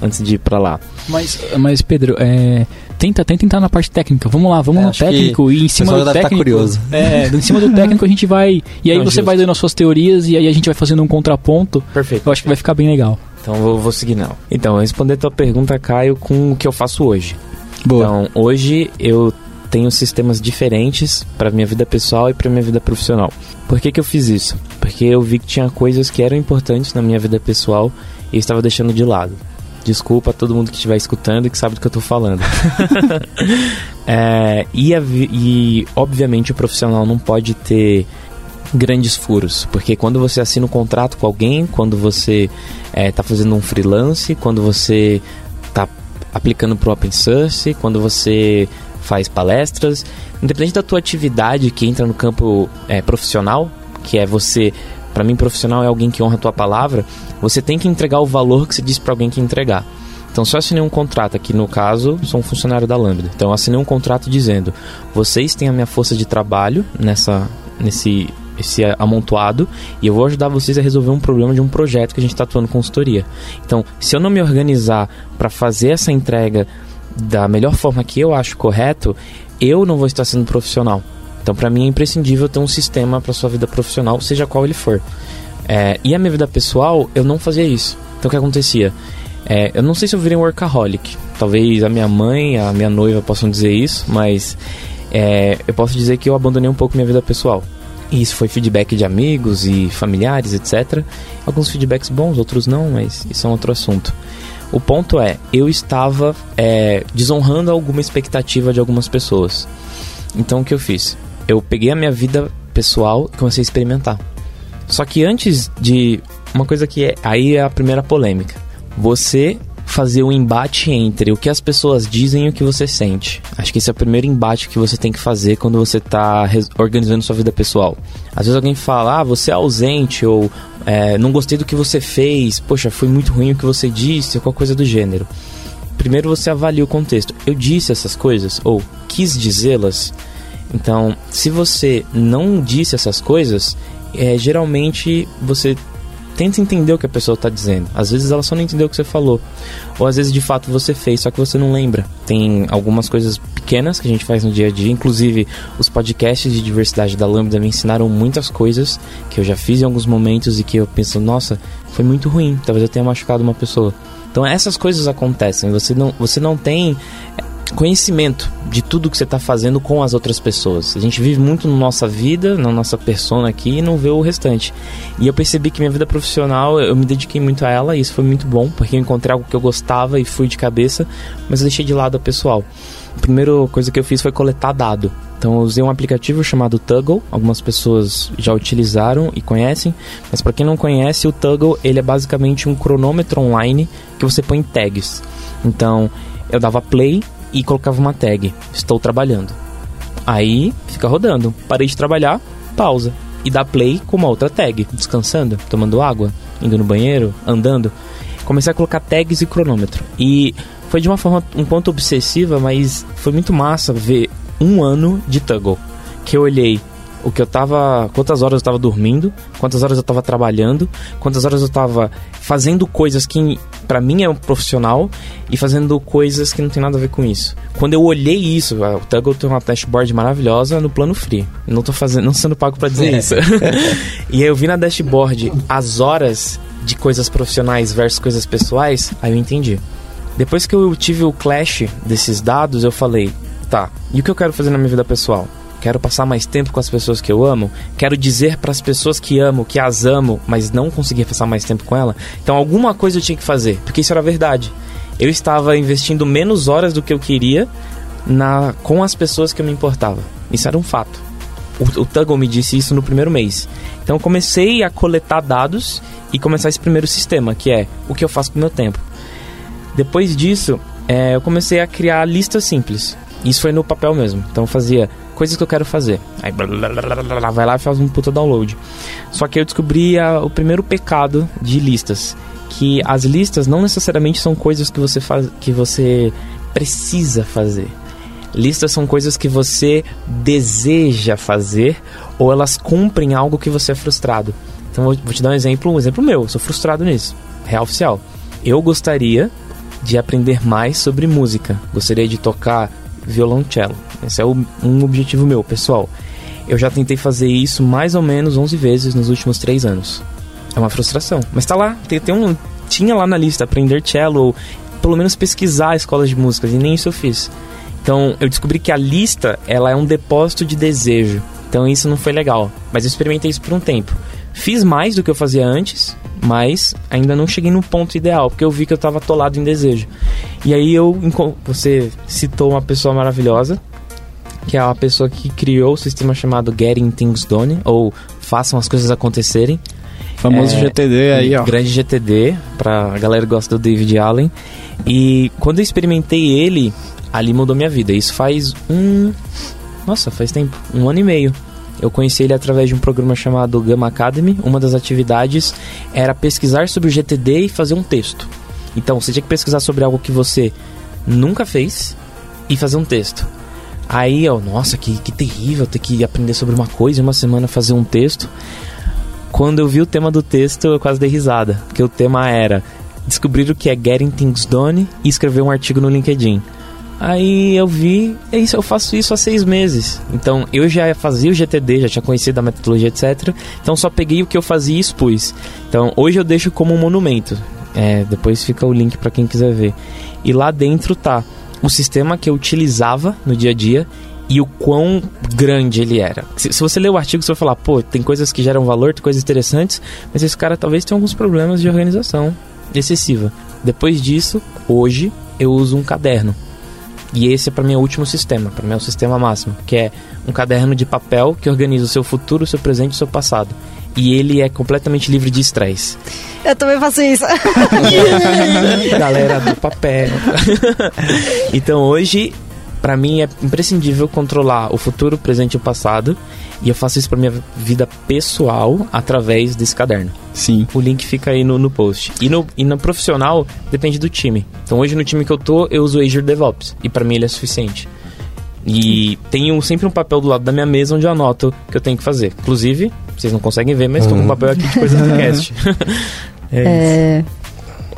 Speaker 4: antes de ir para lá.
Speaker 3: Mas, mas Pedro, é, tenta, tenta entrar na parte técnica. Vamos lá, vamos é, no técnico e em cima do tá técnico.
Speaker 2: curioso.
Speaker 3: É, em (laughs) cima do técnico a gente vai e aí não, você justo. vai dando as suas teorias e aí a gente vai fazendo um contraponto.
Speaker 4: Perfeito.
Speaker 3: Eu acho que vai ficar bem legal.
Speaker 4: Então eu vou seguir não. Então, responder a tua pergunta, Caio, com o que eu faço hoje.
Speaker 3: Boa.
Speaker 4: Então, hoje eu tenho sistemas diferentes para minha vida pessoal e para minha vida profissional. Por que, que eu fiz isso? Porque eu vi que tinha coisas que eram importantes na minha vida pessoal e eu estava deixando de lado. Desculpa a todo mundo que estiver escutando e que sabe do que eu estou falando. (laughs) é, e, a, e, obviamente, o profissional não pode ter grandes furos, porque quando você assina um contrato com alguém, quando você está é, tá fazendo um freelance, quando você aplicando para o open source, quando você faz palestras, independente da tua atividade que entra no campo é, profissional, que é você, para mim profissional é alguém que honra a tua palavra, você tem que entregar o valor que você disse para alguém que entregar. Então, se eu assinei um contrato, aqui no caso, sou um funcionário da Lambda. Então, eu assinei um contrato dizendo: vocês têm a minha força de trabalho nessa, nesse esse amontoado e eu vou ajudar vocês a resolver um problema de um projeto que a gente está atuando consultoria. Então, se eu não me organizar para fazer essa entrega da melhor forma que eu acho correto, eu não vou estar sendo profissional. Então, para mim é imprescindível ter um sistema para sua vida profissional, seja qual ele for. É, e a minha vida pessoal, eu não fazia isso. Então, o que acontecia? É, eu não sei se eu virei um workaholic. Talvez a minha mãe, a minha noiva possam dizer isso, mas é, eu posso dizer que eu abandonei um pouco minha vida pessoal. E isso foi feedback de amigos e familiares, etc. Alguns feedbacks bons, outros não, mas isso é um outro assunto. O ponto é, eu estava é, desonrando alguma expectativa de algumas pessoas. Então o que eu fiz? Eu peguei a minha vida pessoal e comecei a experimentar. Só que antes de. Uma coisa que é. Aí é a primeira polêmica. Você fazer o um embate entre o que as pessoas dizem e o que você sente. Acho que esse é o primeiro embate que você tem que fazer quando você está organizando sua vida pessoal. Às vezes alguém fala, ah, você é ausente, ou é, não gostei do que você fez, poxa, foi muito ruim o que você disse, ou qualquer coisa do gênero. Primeiro você avalia o contexto. Eu disse essas coisas, ou quis dizê-las. Então, se você não disse essas coisas, é, geralmente você tenta entender o que a pessoa está dizendo. Às vezes ela só não entendeu o que você falou. Ou às vezes de fato você fez, só que você não lembra. Tem algumas coisas pequenas que a gente faz no dia a dia, inclusive os podcasts de diversidade da Lambda me ensinaram muitas coisas que eu já fiz em alguns momentos e que eu penso, nossa, foi muito ruim, talvez eu tenha machucado uma pessoa. Então essas coisas acontecem, você não, você não tem conhecimento de tudo que você está fazendo com as outras pessoas. A gente vive muito na nossa vida, na nossa persona aqui e não vê o restante. E eu percebi que minha vida profissional, eu me dediquei muito a ela e isso foi muito bom, porque eu encontrei algo que eu gostava e fui de cabeça, mas eu deixei de lado a pessoal. A primeira coisa que eu fiz foi coletar dado. Então eu usei um aplicativo chamado Tuggle, algumas pessoas já utilizaram e conhecem, mas para quem não conhece, o Tuggle ele é basicamente um cronômetro online que você põe tags. Então eu dava play e colocava uma tag: Estou trabalhando. Aí fica rodando. Parei de trabalhar, pausa. E dá play com uma outra tag, descansando, tomando água, indo no banheiro, andando. Comecei a colocar tags e cronômetro. E foi de uma forma um ponto obsessiva, mas foi muito massa ver um ano de Tuggle. Que eu olhei o que eu tava. quantas horas eu tava dormindo, quantas horas eu tava trabalhando, quantas horas eu tava fazendo coisas que para mim é um profissional e fazendo coisas que não tem nada a ver com isso. Quando eu olhei isso, o Tuggle tem uma dashboard maravilhosa no plano free. Eu não tô fazendo, não sendo pago para dizer isso. (laughs) e aí eu vi na dashboard as horas de coisas profissionais versus coisas pessoais, aí eu entendi. Depois que eu tive o clash desses dados, eu falei, tá, e o que eu quero fazer na minha vida pessoal? Quero passar mais tempo com as pessoas que eu amo? Quero dizer para as pessoas que amo que as amo, mas não conseguir passar mais tempo com ela? Então alguma coisa eu tinha que fazer, porque isso era verdade. Eu estava investindo menos horas do que eu queria na com as pessoas que eu me importava. Isso era um fato. O, o Tuggle me disse isso no primeiro mês. Então eu comecei a coletar dados e começar esse primeiro sistema, que é o que eu faço com o meu tempo. Depois disso, é, eu comecei a criar listas simples. Isso foi no papel mesmo. Então eu fazia coisas que eu quero fazer. Aí blá, blá, blá, vai lá e faz um puta download. Só que eu descobri a, o primeiro pecado de listas, que as listas não necessariamente são coisas que você faz, que você precisa fazer. Listas são coisas que você deseja fazer ou elas cumprem algo que você é frustrado. Então vou, vou te dar um exemplo, um exemplo meu. Eu sou frustrado nisso. Real oficial. Eu gostaria de aprender mais sobre música. Gostaria de tocar violoncelo. Esse é o, um objetivo meu, pessoal. Eu já tentei fazer isso mais ou menos 11 vezes nos últimos 3 anos. É uma frustração. Mas tá lá, tem, tem um, tinha lá na lista aprender cello ou pelo menos pesquisar escolas de músicas e nem isso eu fiz. Então eu descobri que a lista ela é um depósito de desejo. Então isso não foi legal. Mas eu experimentei isso por um tempo. Fiz mais do que eu fazia antes, mas ainda não cheguei no ponto ideal, porque eu vi que eu estava atolado em desejo. E aí eu você citou uma pessoa maravilhosa, que é uma pessoa que criou o sistema chamado Getting Things Done, ou Façam as Coisas Acontecerem.
Speaker 6: Famoso é, GTD aí, ó.
Speaker 4: Grande GTD, pra galera que gosta do David Allen. E quando eu experimentei ele, ali mudou minha vida. Isso faz um. Nossa, faz tempo. Um ano e meio. Eu conheci ele através de um programa chamado Gamma Academy. Uma das atividades era pesquisar sobre o GTD e fazer um texto. Então, você tinha que pesquisar sobre algo que você nunca fez e fazer um texto. Aí, ó, nossa, que, que terrível ter que aprender sobre uma coisa em uma semana fazer um texto. Quando eu vi o tema do texto, eu quase dei risada, porque o tema era descobrir o que é Getting Things Done e escrever um artigo no LinkedIn. Aí eu vi, é isso, eu faço isso há seis meses. Então eu já fazia o GTD, já tinha conhecido a metodologia, etc. Então só peguei o que eu fazia e expus. Então hoje eu deixo como um monumento. É, depois fica o link para quem quiser ver. E lá dentro tá o sistema que eu utilizava no dia a dia e o quão grande ele era. Se, se, você ler o artigo, você vai falar, pô, tem coisas que geram valor, tem coisas interessantes, mas esse cara talvez tenha alguns problemas de organização excessiva. Depois disso, hoje eu uso um caderno. E esse é para mim o último sistema, para mim é o sistema máximo, que é um caderno de papel que organiza o seu futuro, o seu presente e o seu passado e ele é completamente livre de estresse.
Speaker 5: Eu também faço isso. (laughs)
Speaker 4: Galera do papel. (laughs) então hoje, para mim é imprescindível controlar o futuro, o presente e o passado. E eu faço isso para minha vida pessoal através desse caderno.
Speaker 6: Sim.
Speaker 4: O link fica aí no, no post. E no, e no profissional, depende do time. Então hoje no time que eu tô, eu uso o Azure DevOps. E para mim ele é suficiente. E tenho sempre um papel do lado da minha mesa onde eu anoto o que eu tenho que fazer. Inclusive, vocês não conseguem ver, mas estou com um papel aqui de coisa do (laughs) cast.
Speaker 5: é, é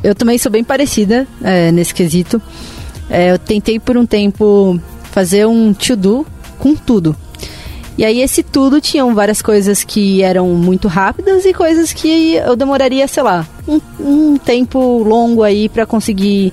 Speaker 5: eu também sou bem parecida é, nesse quesito. É, eu tentei por um tempo fazer um to-do com tudo. E aí esse tudo tinham várias coisas que eram muito rápidas e coisas que eu demoraria, sei lá, um, um tempo longo aí para conseguir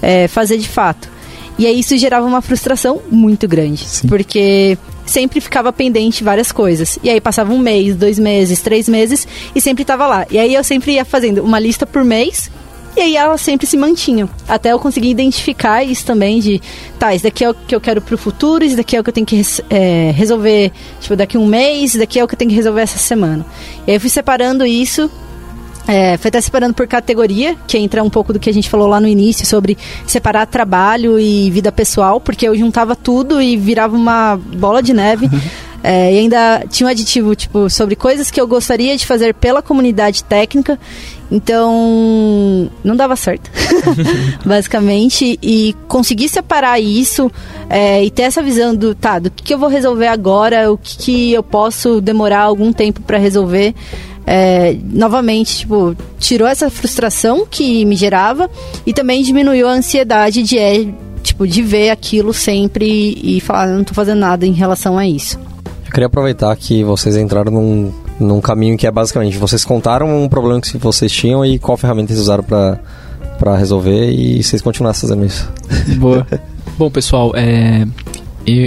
Speaker 5: é, fazer de fato. E aí isso gerava uma frustração muito grande. Sim. Porque sempre ficava pendente várias coisas. E aí passava um mês, dois meses, três meses e sempre estava lá. E aí eu sempre ia fazendo uma lista por mês e aí elas sempre se mantinham. Até eu conseguir identificar isso também de, tá, isso daqui é o que eu quero pro futuro, isso daqui é o que eu tenho que é, resolver, tipo, daqui um mês, isso daqui é o que eu tenho que resolver essa semana. E aí eu fui separando isso é, foi até separando por categoria, que entra um pouco do que a gente falou lá no início sobre separar trabalho e vida pessoal, porque eu juntava tudo e virava uma bola de neve. (laughs) É, e ainda tinha um aditivo, tipo, sobre coisas que eu gostaria de fazer pela comunidade técnica. Então, não dava certo, (laughs) (laughs) basicamente. E conseguir separar isso é, e ter essa visão do, tá, do que, que eu vou resolver agora, o que, que eu posso demorar algum tempo para resolver. É, novamente, tipo, tirou essa frustração que me gerava e também diminuiu a ansiedade de, é, tipo, de ver aquilo sempre e falar, não tô fazendo nada em relação a isso.
Speaker 2: Eu queria aproveitar que vocês entraram num, num caminho que é basicamente, vocês contaram um problema que vocês tinham e qual ferramenta vocês usaram para para resolver e vocês continuaram fazendo isso.
Speaker 3: Boa. (laughs) Bom, pessoal, é,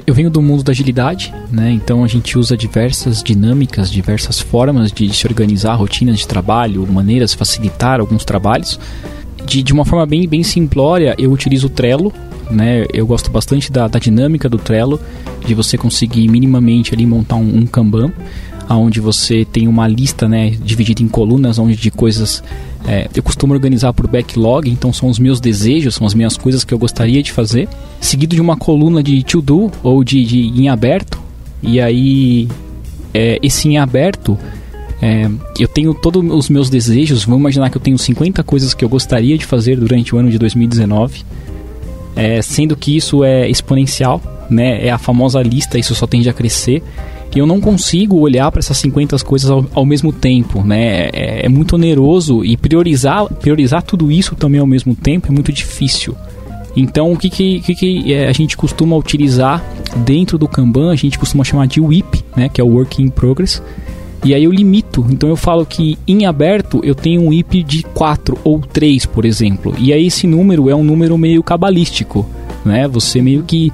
Speaker 3: eu venho do mundo da agilidade, né? Então a gente usa diversas dinâmicas, diversas formas de se organizar, rotinas de trabalho, maneiras de facilitar alguns trabalhos. De, de uma forma bem, bem simplória, eu utilizo o Trello, né? Eu gosto bastante da, da dinâmica do Trello, de você conseguir minimamente ali montar um, um Kanban, onde você tem uma lista, né, dividida em colunas, onde de coisas é, eu costumo organizar por backlog, então são os meus desejos, são as minhas coisas que eu gostaria de fazer, seguido de uma coluna de to do ou de, de em aberto. E aí, é, esse em aberto, é, eu tenho todos os meus desejos. Vamos imaginar que eu tenho 50 coisas que eu gostaria de fazer durante o ano de 2019, é, sendo que isso é exponencial, né? É a famosa lista, isso só tende a crescer eu não consigo olhar para essas 50 coisas ao, ao, mesmo tempo, né? É, é, muito oneroso e priorizar, priorizar tudo isso também ao mesmo tempo é muito difícil. Então, o que, que, que, que é, a gente costuma utilizar dentro do Kanban, a gente costuma chamar de WIP, né? Que é o Work in Progress. E aí eu limito. Então eu falo que em aberto eu tenho um IP de 4 ou 3, por exemplo. E aí esse número é um número meio cabalístico, né? Você meio que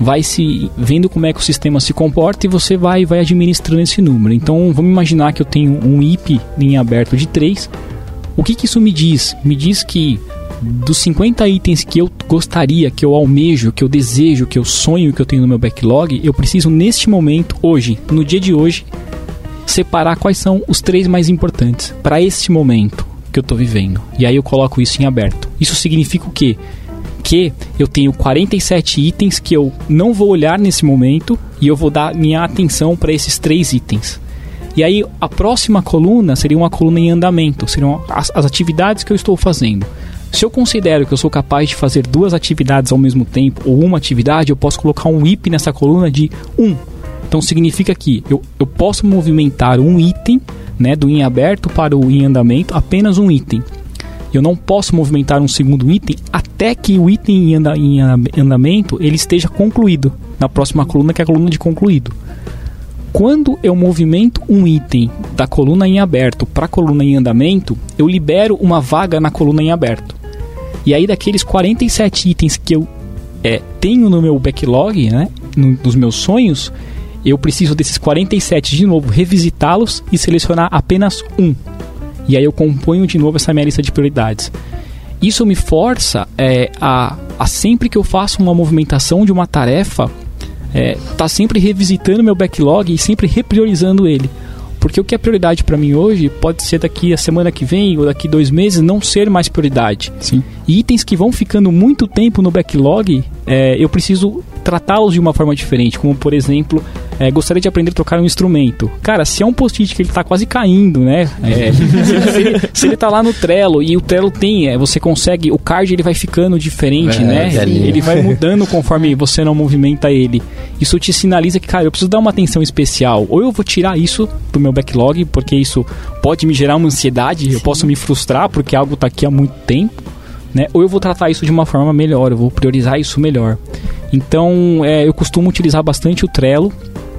Speaker 3: vai se vendo como é que o sistema se comporta e você vai vai administrando esse número. Então, vamos imaginar que eu tenho um IP em aberto de 3. O que, que isso me diz? Me diz que dos 50 itens que eu gostaria, que eu almejo, que eu desejo, que eu sonho, que eu tenho no meu backlog, eu preciso neste momento, hoje, no dia de hoje, separar quais são os três mais importantes para este momento que eu estou vivendo. E aí eu coloco isso em aberto. Isso significa o quê? Que eu tenho 47 itens que eu não vou olhar nesse momento e eu vou dar minha atenção para esses três itens. E aí a próxima coluna seria uma coluna em andamento, seriam as, as atividades que eu estou fazendo. Se eu considero que eu sou capaz de fazer duas atividades ao mesmo tempo ou uma atividade, eu posso colocar um IP nessa coluna de 1. Um. Então significa que eu, eu posso movimentar um item né, do em aberto para o em andamento, apenas um item eu não posso movimentar um segundo item até que o item em, anda, em andamento ele esteja concluído na próxima coluna que é a coluna de concluído. Quando eu movimento um item da coluna em aberto para a coluna em andamento, eu libero uma vaga na coluna em aberto. E aí daqueles 47 itens que eu é, tenho no meu backlog, né, no, nos meus sonhos, eu preciso desses 47 de novo revisitá-los e selecionar apenas um e aí eu componho de novo essa minha lista de prioridades. Isso me força é, a, a sempre que eu faço uma movimentação de uma tarefa, é, tá sempre revisitando meu backlog e sempre repriorizando ele. Porque o que é prioridade para mim hoje pode ser daqui a semana que vem ou daqui dois meses não ser mais prioridade.
Speaker 6: Sim.
Speaker 3: E itens que vão ficando muito tempo no backlog, é, eu preciso tratá-los de uma forma diferente. Como, por exemplo, é, gostaria de aprender a tocar um instrumento. Cara, se é um post-it que ele está quase caindo, né? É, (laughs) se, ele, se, ele, tá lá no Trello e o Trello tem, é, você consegue, o card ele vai ficando diferente, é, né? Ele vai mudando conforme você não movimenta ele. Isso te sinaliza que, cara, eu preciso dar uma atenção especial. Ou eu vou tirar isso do meu backlog, porque isso pode me gerar uma ansiedade, Sim. eu posso me frustrar porque algo está aqui há muito tempo. Né? Ou eu vou tratar isso de uma forma melhor, eu vou priorizar isso melhor. Então, é, eu costumo utilizar bastante o Trello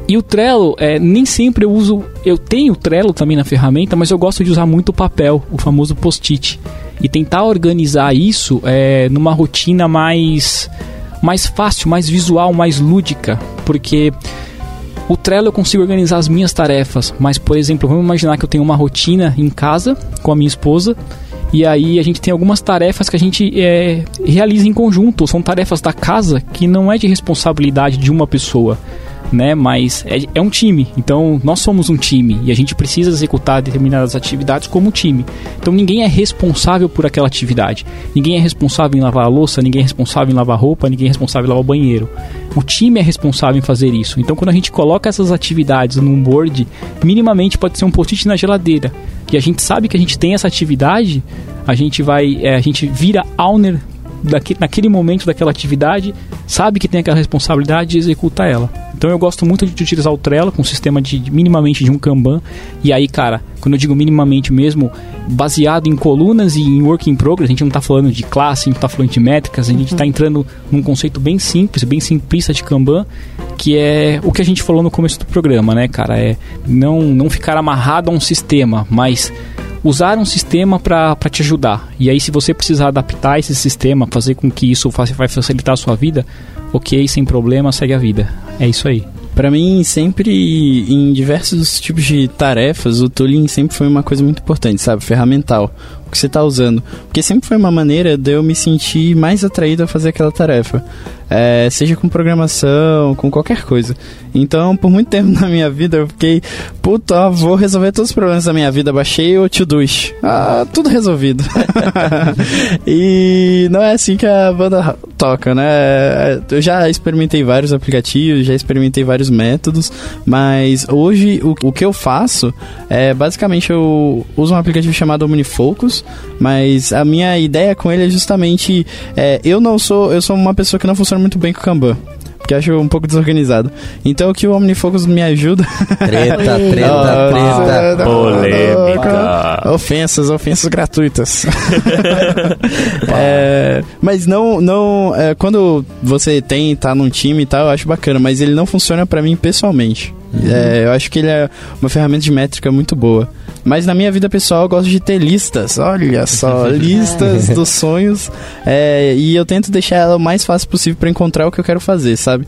Speaker 3: e o Trello, é, nem sempre eu uso. Eu tenho o Trello também na ferramenta, mas eu gosto de usar muito o papel, o famoso post-it. E tentar organizar isso é, numa rotina mais, mais fácil, mais visual, mais lúdica. Porque o Trello eu consigo organizar as minhas tarefas, mas, por exemplo, vamos imaginar que eu tenho uma rotina em casa com a minha esposa. E aí a gente tem algumas tarefas que a gente é, realiza em conjunto. São tarefas da casa que não é de responsabilidade de uma pessoa né? Mas é, é um time, então nós somos um time e a gente precisa executar determinadas atividades como time. Então ninguém é responsável por aquela atividade. Ninguém é responsável em lavar a louça, ninguém é responsável em lavar roupa, ninguém é responsável em lavar o banheiro. O time é responsável em fazer isso. Então quando a gente coloca essas atividades num board, minimamente pode ser um post-it na geladeira. E a gente sabe que a gente tem essa atividade, a gente vai, é, a gente vira owner daquele, naquele momento daquela atividade, sabe que tem aquela responsabilidade de executar ela. Então eu gosto muito de utilizar o Trello com um sistema de minimamente de um Kanban. E aí, cara, quando eu digo minimamente mesmo, baseado em colunas e em work in progress, a gente não está falando de classe, a gente não está falando de métricas, a gente está entrando num conceito bem simples, bem simplista de Kanban, que é o que a gente falou no começo do programa, né, cara? É não, não ficar amarrado a um sistema, mas usar um sistema para te ajudar. E aí, se você precisar adaptar esse sistema, fazer com que isso vai facilitar a sua vida, ok, sem problema, segue a vida. É isso aí.
Speaker 6: Para mim, sempre em diversos tipos de tarefas, o tooling sempre foi uma coisa muito importante, sabe? Ferramental. Que você está usando. Porque sempre foi uma maneira de eu me sentir mais atraído a fazer aquela tarefa é, seja com programação, com qualquer coisa. Então, por muito tempo (laughs) na minha vida, eu fiquei, puta, vou resolver todos os problemas da minha vida. Baixei o To-Do's. Ah, tudo resolvido. (laughs) e não é assim que a banda toca, né? É, eu já experimentei vários aplicativos, já experimentei vários métodos, mas hoje o, o que eu faço é basicamente eu uso um aplicativo chamado OmniFocus, mas a minha ideia com ele é justamente é, eu não sou, eu sou uma pessoa que não funciona muito bem com o Kanban que acho um pouco desorganizado. Então o que o OmniFocus me ajuda.
Speaker 2: Treta, (laughs) treta, treta.
Speaker 6: Polêmica. Ofensas, ofensas gratuitas. (laughs) (laughs) é, mas não, não. É, quando você tem, tá num time e tal, eu acho bacana, mas ele não funciona para mim pessoalmente. Uhum. É, eu acho que ele é uma ferramenta de métrica muito boa. Mas na minha vida pessoal eu gosto de ter listas. Olha só, (laughs) listas dos sonhos. É, e eu tento deixar ela o mais fácil possível para encontrar o que eu quero fazer, sabe?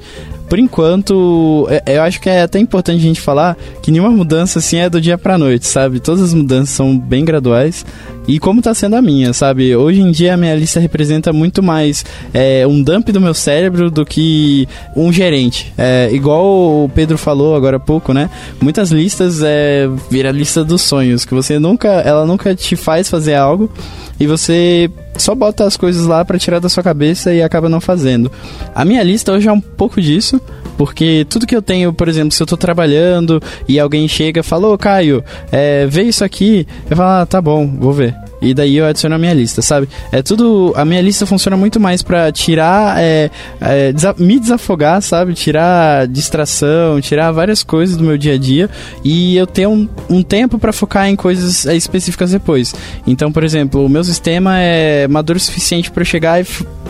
Speaker 6: Por enquanto, é, eu acho que é até importante a gente falar que nenhuma mudança assim é do dia pra noite, sabe? Todas as mudanças são bem graduais. E como tá sendo a minha, sabe? Hoje em dia a minha lista representa muito mais é, um dump do meu cérebro do que um gerente. É, igual o Pedro falou agora há pouco, né? Muitas listas é, vira lista dos sonhos, que você nunca, ela nunca te faz fazer algo e você só bota as coisas lá para tirar da sua cabeça e acaba não fazendo. A minha lista hoje é um pouco disso, porque tudo que eu tenho, por exemplo, se eu tô trabalhando e alguém chega e fala, ô Caio, é, vê isso aqui, eu falo, ah, tá bom, vou ver. E daí eu adiciono a minha lista, sabe? É tudo. A minha lista funciona muito mais para tirar. É, é, desa me desafogar, sabe? Tirar distração, tirar várias coisas do meu dia a dia. E eu tenho um, um tempo para focar em coisas é, específicas depois. Então, por exemplo, o meu sistema é maduro o suficiente para chegar e,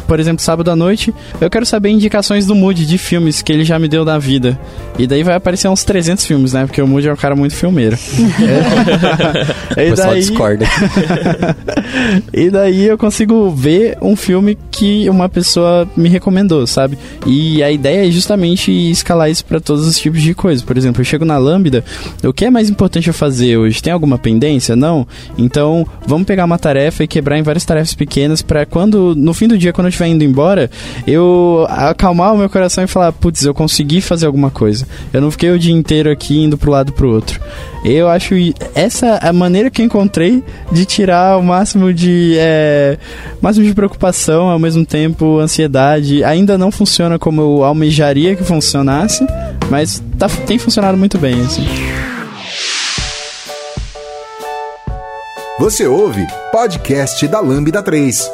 Speaker 6: por exemplo, sábado à noite, eu quero saber indicações do Moody de filmes que ele já me deu da vida. E daí vai aparecer uns 300 filmes, né? Porque o Moody é um cara muito filmeiro. (laughs)
Speaker 2: é. e daí... discorda. (laughs)
Speaker 6: e daí eu consigo ver um filme que uma pessoa me recomendou, sabe? E a ideia é justamente escalar isso para todos os tipos de coisas. Por exemplo, eu chego na Lambda, o que é mais importante eu fazer hoje? Tem alguma pendência? Não? Então, vamos pegar uma tarefa e quebrar em várias tarefas pequenas para quando, no fim do dia, quando eu estiver indo embora, eu acalmar o meu coração e falar, putz, eu consegui fazer alguma coisa. Eu não fiquei o dia inteiro aqui indo pro lado pro outro. Eu acho essa a maneira que eu encontrei de tirar o máximo de é, máximo de preocupação, ao mesmo tempo ansiedade. Ainda não funciona como eu almejaria que funcionasse, mas tá, tem funcionado muito bem assim.
Speaker 1: Você ouve podcast da Lambda 3.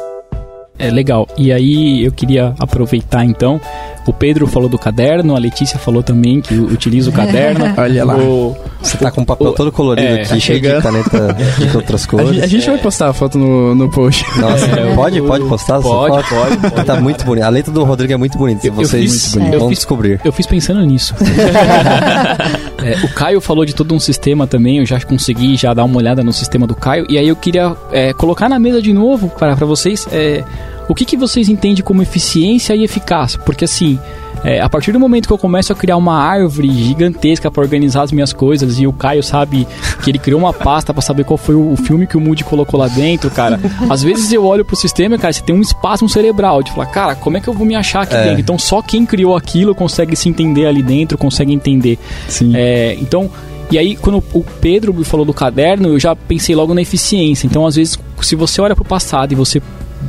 Speaker 3: É legal. E aí eu queria aproveitar então o Pedro falou do caderno, a Letícia falou também que utiliza o caderno. (laughs)
Speaker 6: Olha lá. O,
Speaker 2: Você tá com o papel o, todo colorido é, aqui, tá cheio de caneta de (laughs) outras cores.
Speaker 6: A, a gente vai postar a foto no, no post.
Speaker 2: Nossa, (laughs) é, pode, pode postar
Speaker 3: pode, pode, pode,
Speaker 2: Tá muito bonito. A letra do Rodrigo é muito bonita. Se vocês fiz, vão fiz, descobrir.
Speaker 3: Eu fiz pensando nisso. é, o Caio falou de todo um sistema também. Eu já consegui já dar uma olhada no sistema do Caio. E aí eu queria é, colocar na mesa de novo para vocês é, o que, que vocês entendem como eficiência e eficácia? Porque assim, É, a partir do momento que eu começo a criar uma árvore gigantesca para organizar as minhas coisas e o Caio sabe que ele criou uma pasta para saber qual foi o, o filme que o Moody colocou lá dentro, cara. Às vezes eu olho pro sistema, cara, você tem um espasmo cerebral de falar, cara, como é que eu vou me achar aqui
Speaker 2: É.
Speaker 3: dentro? Então só quem criou aquilo consegue se entender ali dentro, consegue entender.
Speaker 6: Sim.
Speaker 3: É, então, e aí quando o Pedro me falou do caderno, eu já pensei logo na eficiência. Então, às vezes, se você olha pro passado e você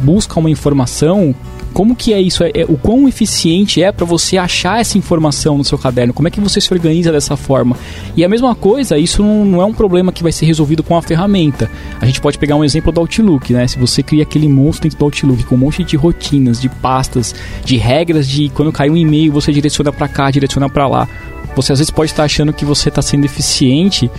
Speaker 3: busca uma informação, como que é isso? É, é- o quão eficiente é para você achar essa informação no seu caderno? Como é que você se organiza dessa forma? E a mesma coisa, isso não, não é um problema que vai ser resolvido com a ferramenta. A gente pode pegar um exemplo do Outlook, né? Se você cria aquele monstro dentro do Outlook com um monte de rotinas, de pastas, de regras de quando cai um e-mail você direciona para cá, direciona para lá. Você às vezes pode estar achando que você está sendo eficiente,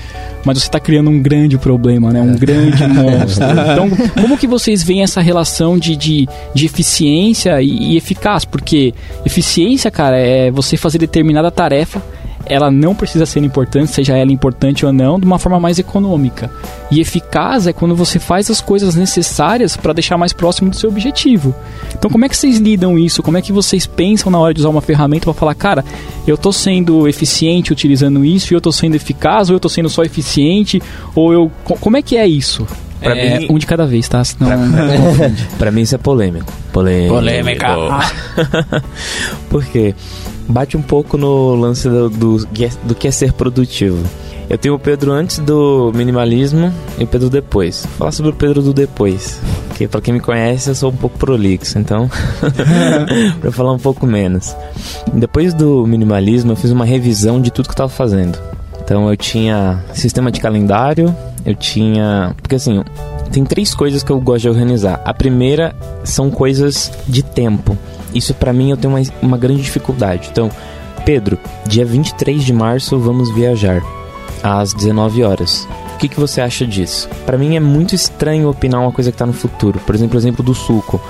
Speaker 3: mas você está criando um grande problema, né? Um grande (laughs) monstro. Então, como que vocês veem essa relação de, de, de eficiência e, e eficaz? Porque eficiência, cara, é você fazer determinada tarefa, ela não precisa ser importante, seja ela importante ou não, de uma forma mais econômica. E eficaz é quando você faz as coisas necessárias para deixar mais próximo do seu objetivo. Então, como é que vocês lidam isso? Como é que vocês pensam na hora de usar uma ferramenta para falar, cara, eu tô sendo eficiente utilizando isso, e eu tô sendo eficaz, ou eu tô sendo só eficiente, ou eu. co- Como é que é isso?
Speaker 4: Pra
Speaker 3: é,
Speaker 4: mim-
Speaker 3: um de cada vez, tá? Senão.
Speaker 4: Pra mim (laughs) (laughs) isso é polêmico. Polêmico.
Speaker 3: Polêmica. (laughs)
Speaker 4: Porque bate um pouco no lance do, do, que é- do que é ser produtivo. Eu tenho o Pedro antes do minimalismo e o Pedro depois. Vou falar sobre o Pedro do depois. Porque pra quem me conhece, eu sou um pouco prolixo, então. pra eu falar um pouco menos. Depois do minimalismo, eu fiz uma revisão de tudo que eu tava fazendo. Então eu tinha sistema de calendário, eu tinha. Porque assim, tem três coisas que eu gosto de organizar. A primeira são coisas de tempo. Isso pra mim eu tenho uma, uma grande dificuldade. Então, Pedro, dia 23 de março vamos viajar às 19 horas. O que, que você acha disso? Pra mim é muito estranho opinar uma coisa que tá no futuro. Por exemplo, o exemplo do suco.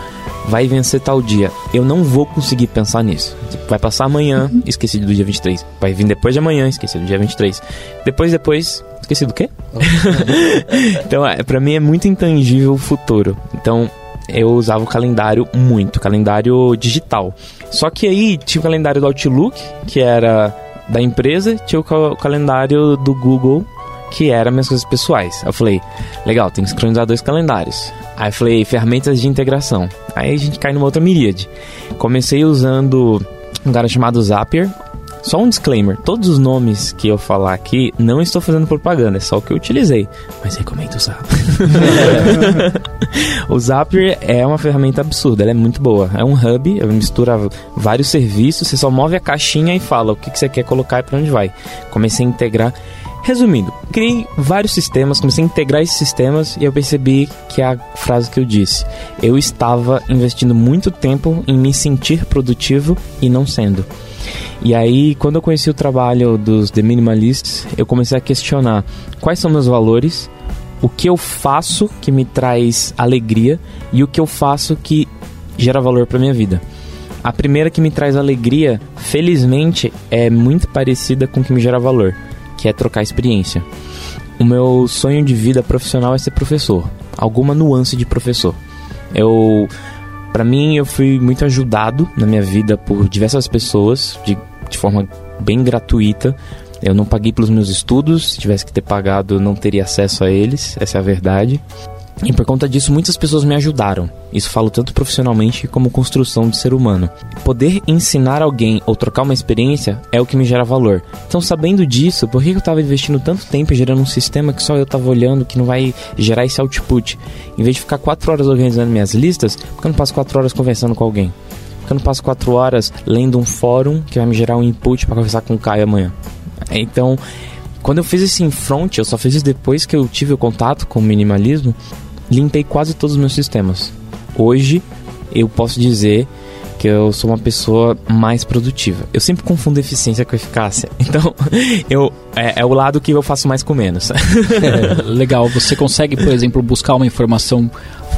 Speaker 4: Vai vencer tal dia. Eu não vou conseguir pensar nisso. Vai passar amanhã, esqueci do dia 23. Vai vir depois de amanhã, esqueci do dia 23. Depois, depois, esqueci do quê? (laughs) então, é, pra mim é muito intangível o futuro. Então, eu usava o calendário muito, calendário digital. Só que aí tinha o calendário do Outlook, que era da empresa, tinha o ca- o calendário do Google, que era minhas coisas pessoais. Eu falei, legal, tem que sincronizar dois calendários. Aí falei, ferramentas de integração. Aí a gente cai numa outra miríade. Comecei usando um cara chamado Zapier. Só um disclaimer: todos os nomes que eu falar aqui não estou fazendo propaganda, é só o que eu utilizei. Mas recomendo usar. o Zapier (laughs) é uma ferramenta absurda, ela é muito boa. É um hub, mistura vários serviços, você só move a caixinha e fala o que, que você quer colocar e para onde vai. Comecei a integrar. Resumindo, criei vários sistemas, comecei a integrar esses sistemas e eu percebi que é a frase que eu disse. Eu estava investindo muito tempo em me sentir produtivo e não sendo. E aí, quando eu conheci o trabalho dos The Minimalists, eu comecei a questionar quais são meus valores, o que eu faço que me traz alegria e o que eu faço que gera valor para minha vida. A primeira que me traz alegria, felizmente, é muito parecida com o que me gera valor, que é trocar experiência. O meu sonho de vida profissional é ser professor, alguma nuance de professor. Eu para mim eu fui muito ajudado na minha vida por diversas pessoas de, de forma bem gratuita. Eu não paguei pelos meus estudos, se tivesse que ter pagado, não teria acesso a eles, essa é a verdade. E por conta disso, muitas pessoas me ajudaram. Isso falo tanto profissionalmente como construção de ser humano. Poder ensinar alguém ou trocar uma experiência é o que me gera valor. Então, sabendo disso, por que eu estava investindo tanto tempo gerando um sistema que só eu estava olhando, que não vai gerar esse output? Em vez de ficar quatro horas organizando minhas listas, por que eu não passo quatro horas conversando com alguém? Por que eu não passo quatro horas lendo um fórum que vai me gerar um input para conversar com o Caio amanhã? Então, quando eu fiz esse front, eu só fiz isso depois que eu tive o contato com o minimalismo, limpei quase todos os meus sistemas. Hoje, eu posso dizer que eu sou uma pessoa mais produtiva. Eu sempre confundo eficiência com eficácia. (laughs) Então, eu é, é o lado que eu faço mais com menos. (laughs)
Speaker 3: Legal, você consegue, por exemplo, buscar uma informação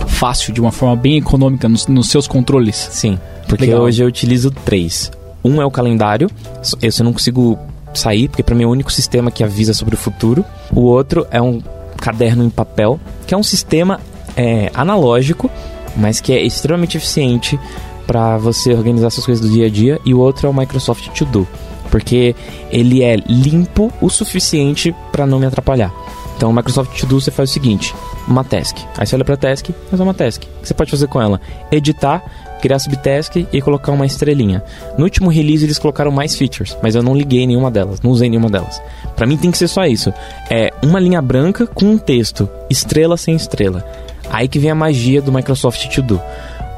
Speaker 3: fácil, de uma forma bem econômica nos, nos seus controles?
Speaker 4: Sim, porque
Speaker 3: Legal.
Speaker 4: hoje eu utilizo três. Um é o calendário, esse eu não consigo sair, porque para mim é o único sistema que avisa sobre o futuro. O outro é um caderno em papel, que é um sistema é, analógico, mas que é extremamente eficiente para você organizar suas coisas do dia a dia e o outro é o Microsoft To Do, porque ele é limpo o suficiente para não me atrapalhar. Então, o Microsoft To Do você faz o seguinte: uma task. Aí você olha pra task, faz uma task. O que você pode fazer com ela? Editar, criar subtask e colocar uma estrelinha. No último release eles colocaram mais features, mas eu não liguei nenhuma delas, não usei nenhuma delas. Para mim tem que ser só isso. É uma linha branca com um texto, estrela sem estrela. Aí que vem a magia do Microsoft To Do.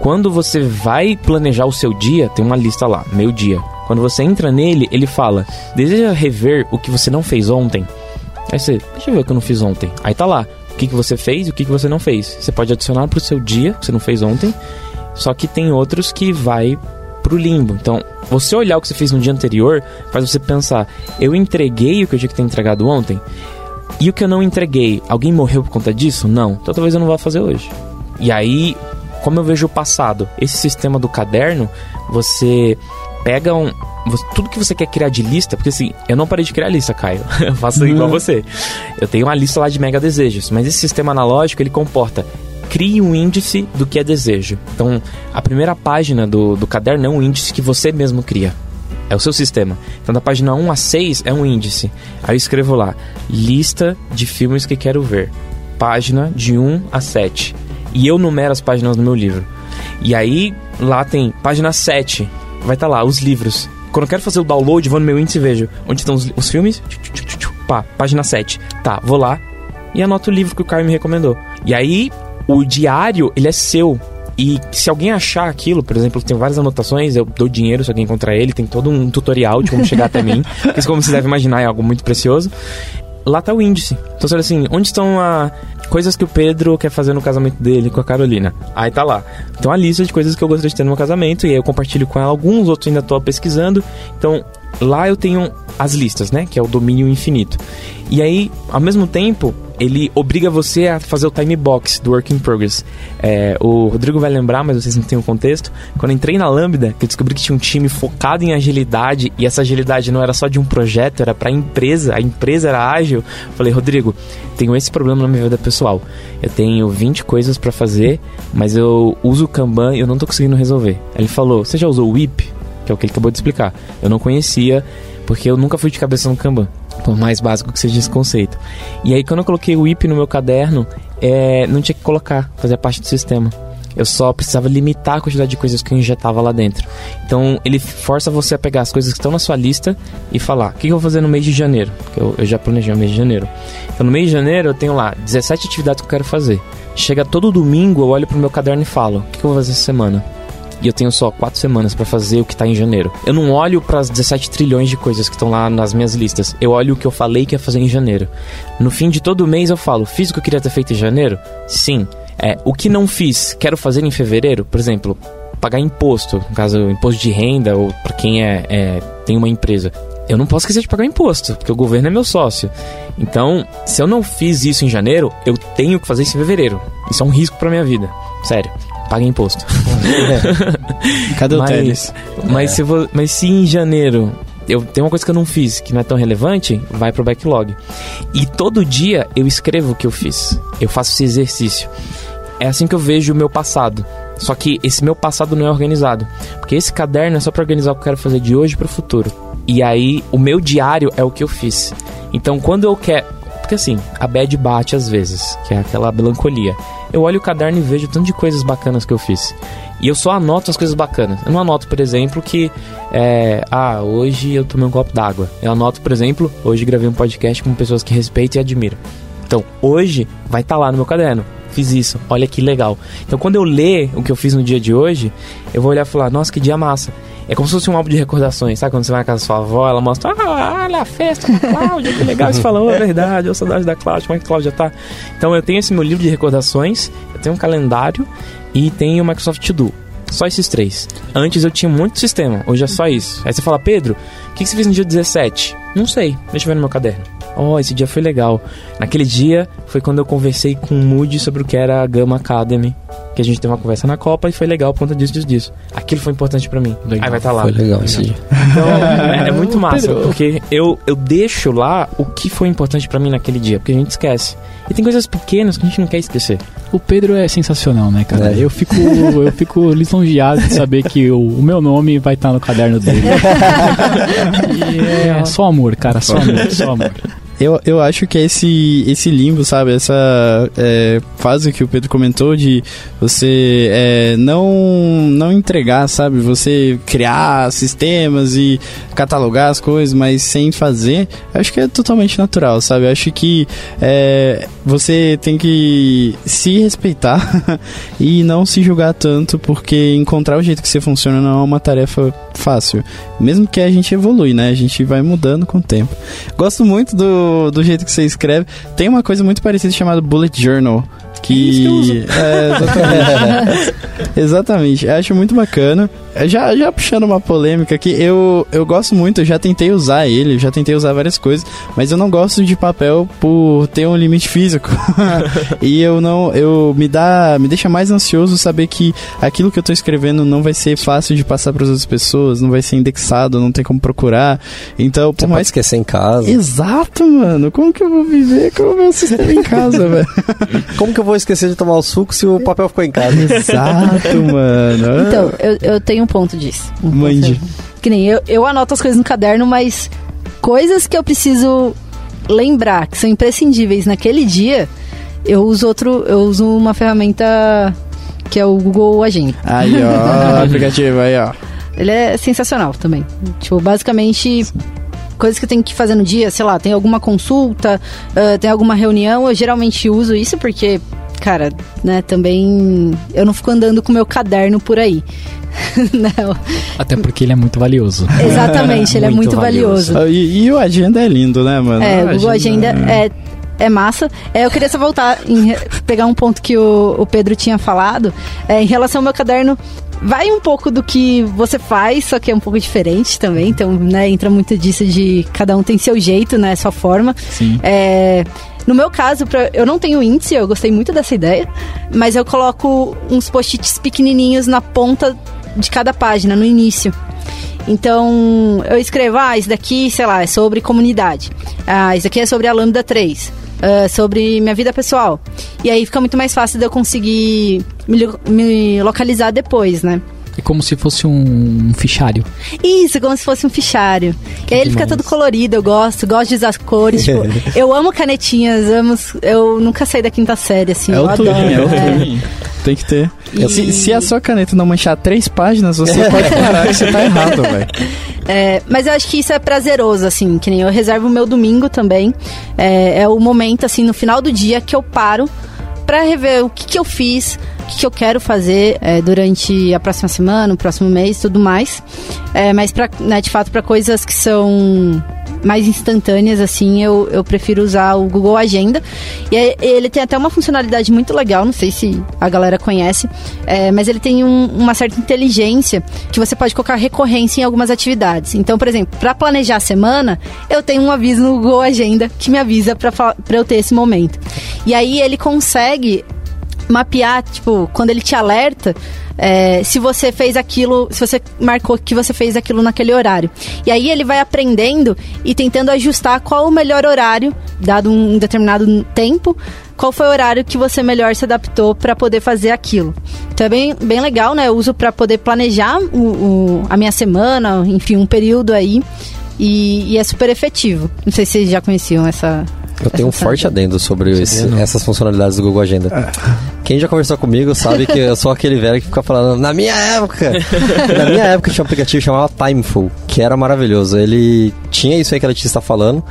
Speaker 4: Quando você vai planejar o seu dia, tem uma lista lá, meu dia. Quando você entra nele, ele fala: "Deseja rever o que você não fez ontem?" Aí você, deixa eu ver o que eu não fiz ontem. Aí tá lá, o que, que você fez e o que, que você não fez. Você pode adicionar pro seu dia, que você não fez ontem, só que tem outros que vai pro limbo. Então, você olhar o que você fez no dia anterior faz você pensar: eu entreguei o que eu tinha que ter entregado ontem? E o que eu não entreguei, alguém morreu por conta disso? Não. Então talvez eu não vá fazer hoje. E aí, como eu vejo o passado, esse sistema do caderno, você pega um. Tudo que você quer criar de lista, porque assim, eu não parei de criar lista, Caio. (laughs) Eu faço igual você. Eu tenho uma lista lá de mega desejos, mas esse sistema analógico ele comporta. Crie um índice do que é desejo. Então, a primeira página do, do caderno é um índice que você mesmo cria. É o seu sistema. Então, da página 1 a 6 é um índice. Aí eu escrevo lá: lista de filmes que quero ver. Página de 1 a 7. E eu numero as páginas do meu livro. E aí, lá tem página 7. Vai estar lá, os livros. Quando eu quero fazer o download, vou no meu índice e vejo onde estão os, os filmes. Pá, página 7. Tá, vou lá e anoto o livro que o Caio me recomendou. E aí, o diário, ele é seu. E se alguém achar aquilo, por exemplo, tem várias anotações, eu dou dinheiro se alguém encontrar ele, tem todo um tutorial de como chegar até mim. (laughs) Porque, como você deve imaginar, é algo muito precioso. Lá tá o índice. Então você olha assim, onde estão a coisas que o Pedro quer fazer no casamento dele com a Carolina? Aí tá lá. Então a lista de coisas que eu gostaria de ter no meu casamento, e aí eu compartilho com ela alguns, outros ainda tô pesquisando. Então lá eu tenho as listas, né? Que é o domínio infinito. E aí, ao mesmo tempo, ele obriga você a fazer o time box do Work in Progress. É, o Rodrigo vai lembrar, mas vocês não têm o contexto. Quando entrei na Lambda, que eu descobri que tinha um time focado em agilidade, e essa agilidade não era só de um projeto, era pra empresa, a empresa era ágil. Falei, Rodrigo, tenho esse problema na minha vida pessoal. Eu tenho 20 coisas pra fazer, mas eu uso o Kanban e eu não tô conseguindo resolver. Ele falou, você já usou o WIP? Que é o que ele acabou de explicar. Eu não conhecia, porque eu nunca fui de cabeça no Kanban. Por mais básico que seja esse conceito. E aí, quando eu coloquei o WIP no meu caderno, é, não tinha que colocar, fazia parte do sistema. Eu só precisava limitar a quantidade de coisas que eu injetava lá dentro. Então, ele força você a pegar as coisas que estão na sua lista e falar: o que que eu vou fazer no mês de janeiro? Porque eu, eu já planejei o mês de janeiro. Então, no mês de janeiro, eu tenho lá 17 atividades que eu quero fazer. Chega todo domingo, eu olho pro meu caderno e falo: o que que eu vou fazer essa semana? E eu tenho só quatro semanas pra fazer o que tá em janeiro. Eu não olho para as 17 trilhões de coisas que estão lá nas minhas listas. Eu olho o que eu falei que ia fazer em janeiro. No fim de todo mês eu falo: fiz o que eu queria ter feito em janeiro? Sim. É, o que não fiz, quero fazer em fevereiro? Por exemplo, pagar imposto, no caso, imposto de renda ou para quem é, é, tem uma empresa. Eu não posso esquecer de pagar imposto, porque o governo é meu sócio. Então, se eu não fiz isso em janeiro, eu tenho que fazer isso em fevereiro. Isso é um risco pra minha vida. Sério. Pague imposto.
Speaker 6: Cadê o
Speaker 4: Mas-
Speaker 6: Teles?
Speaker 4: Mas, se eu vou- mas se em janeiro eu tenho uma coisa que eu não fiz, que não é tão relevante, vai pro backlog. E todo dia eu escrevo o que eu fiz. Eu faço esse exercício. É assim que eu vejo o meu passado. Só que esse meu passado não é organizado. Porque esse caderno é só pra organizar o que eu quero fazer de hoje pro futuro. E aí, o meu diário é o que eu fiz. Então, quando eu quero. Porque assim, a bad bate às vezes, que é aquela melancolia. Eu olho o caderno e vejo tanto de coisas bacanas que eu fiz. E eu só anoto as coisas bacanas. Eu não anoto, por exemplo, que. É, ah, hoje eu tomei um copo d'água. Eu anoto, por exemplo, hoje gravei um podcast com pessoas que respeito e admiro. Então, hoje vai estar lá no meu caderno. Fiz isso, olha que legal. Então, quando eu ler o que eu fiz no dia de hoje, eu vou olhar e falar: nossa, que dia massa. É como se fosse um álbum de recordações, sabe? Quando você vai na casa da sua avó, ela mostra: ah, olha a festa com a Cláudia, que legal. Você fala: oh, é verdade, eu saudade da Cláudia, como é que a Cláudia tá? Então, eu tenho esse meu livro de recordações, eu tenho um calendário e tenho o Microsoft To Do. Só esses três. Antes eu tinha muito sistema, hoje é só isso. Aí você fala, Pedro, o que que você fez no dia 17? Não sei, deixa eu ver no meu caderno. Oh, esse dia foi legal. Naquele dia foi quando eu conversei com o Moody sobre o que era a Gama Academy. Que a gente teve uma conversa na Copa e foi legal por conta disso, disso, disso. Aquilo foi importante pra mim.
Speaker 3: Legal.
Speaker 4: Aí vai estar lá.
Speaker 2: Foi legal esse dia.
Speaker 4: Então, (laughs) é, é muito massa,
Speaker 3: Pedro.
Speaker 4: porque eu, eu deixo lá o que foi importante pra mim naquele dia, porque a gente esquece. E tem coisas pequenas que a gente não quer esquecer.
Speaker 3: O Pedro é sensacional, né, cara?
Speaker 2: É.
Speaker 3: Eu fico eu fico lisonjeado de saber que o, o meu nome vai estar no caderno dele. (laughs) E é só amor, cara, só amor, só amor.
Speaker 6: Eu, eu acho que é esse, esse limbo, sabe? Essa é, fase que o Pedro comentou de você é, não, não entregar, sabe? Você criar sistemas e catalogar as coisas, mas sem fazer, acho que é totalmente natural, sabe? Eu acho que é, você tem que se respeitar (laughs) e não se julgar tanto, porque encontrar o jeito que você funciona não é uma tarefa fácil. Mesmo que a gente evolui, né? A gente vai mudando com o tempo. Gosto muito do, do jeito que você escreve. Tem uma coisa muito parecida chamada Bullet Journal. Que. É, exatamente. (laughs) exatamente. Eu acho muito bacana. Já, já puxando uma polêmica aqui, eu, eu gosto muito, eu já tentei usar ele, já tentei usar várias coisas, mas eu não gosto de papel por ter um limite físico. (laughs) e eu não. Eu me dá. Me deixa mais ansioso saber que aquilo que eu tô escrevendo não vai ser fácil de passar para outras pessoas, não vai ser indexado, não tem como procurar. Então, por
Speaker 2: Você pode
Speaker 6: mais
Speaker 2: esquecer em casa.
Speaker 6: Exato, mano. Como que eu vou viver com o meu sistema em casa, (laughs) velho?
Speaker 2: Como que eu vou esquecer de tomar o suco se o papel ficou em casa? (laughs)
Speaker 6: Exato, mano.
Speaker 5: Então, eu, eu tenho um ponto disso. Um ponto-
Speaker 6: Mande.
Speaker 5: Que nem eu, eu anoto as coisas no caderno, mas coisas que eu preciso lembrar, que são imprescindíveis naquele dia, eu uso outro, eu uso uma ferramenta que é o Google Agenda.
Speaker 6: Aí, ó, (laughs) o aplicativo aí, ó.
Speaker 5: Ele é sensacional também. Tipo, basicamente, coisas que eu tenho que fazer no dia, sei lá, tem alguma consulta, ah, tem alguma reunião, eu geralmente uso isso porque, cara, né, também eu não fico andando com o meu caderno por aí. (laughs) não,
Speaker 3: Até porque ele é muito valioso.
Speaker 5: exatamente, ele é
Speaker 3: Muito
Speaker 5: muito valioso.
Speaker 6: Ah, E, e o Agenda é lindo, né, mano?
Speaker 5: É,
Speaker 6: O
Speaker 5: o Google Agenda é, é massa. É, eu queria só voltar, em pegar um ponto que o, o Pedro tinha falado. É, em relação ao meu caderno, vai um pouco do que você faz, só que é um pouco diferente também. Então, né, entra muito disso de cada um tem seu jeito, né, sua forma.
Speaker 3: Sim.
Speaker 5: É, no meu caso, pra- eu não tenho índice, eu gostei muito dessa ideia, mas eu coloco uns post-its pequenininhos na ponta de cada página, no início. Então, eu escrevo, ah, isso daqui, sei lá, é sobre comunidade. Ah, isso aqui é sobre a Lambda 3. ah, sobre minha vida pessoal. E aí fica muito mais fácil de eu conseguir me, me localizar depois, né?
Speaker 3: É como se fosse um fichário.
Speaker 5: Isso, como se fosse um fichário. e aí ele fica todo colorido, eu gosto, gosto de usar cores. tipo, (laughs) eu amo canetinhas, amo. Eu nunca saí da quinta série, assim.
Speaker 6: É
Speaker 5: eu
Speaker 6: o
Speaker 5: adoro.
Speaker 6: É o
Speaker 5: É.
Speaker 6: Turing. Tem que ter.
Speaker 5: E-
Speaker 6: Se, se a sua caneta não manchar três páginas, você (laughs) pode parar que você tá errado, velho.
Speaker 5: É, mas eu acho que isso é prazeroso, assim, que nem eu reservo o meu domingo também. É, é o momento, assim, no final do dia que eu paro pra rever o que, que eu fiz, o que, eu quero fazer é, durante a próxima semana, o próximo mês tudo mais. É, mas, né, de fato, para coisas que são mais instantâneas, assim, eu, eu prefiro usar o Google Agenda. E ele tem até uma funcionalidade muito legal, não sei se a galera conhece, é, mas ele tem um- uma certa inteligência que você pode colocar recorrência em algumas atividades. Então, por exemplo, para planejar a semana, eu tenho um aviso no Google Agenda que me avisa para eu ter esse momento. E aí ele consegue mapear, tipo, quando ele te alerta, é, se você fez aquilo, se você marcou que você fez aquilo naquele horário. E aí ele vai aprendendo e tentando ajustar qual o melhor horário, dado um determinado tempo, qual foi o horário que você melhor se adaptou para poder fazer aquilo. Então é bem, bem legal, né? Eu uso para poder planejar o, o- a minha semana, enfim, um período aí. E, e é super efetivo. Não sei se vocês já conheciam essa.
Speaker 2: Eu tenho um forte adendo sobre (laughs) esse- essas funcionalidades do Google Agenda. Quem já conversou comigo sabe que eu sou aquele velho que fica falando, na minha época! (laughs) na minha época tinha um aplicativo que chamava Timeful, que era maravilhoso. Ele tinha isso aí que a Letícia está falando,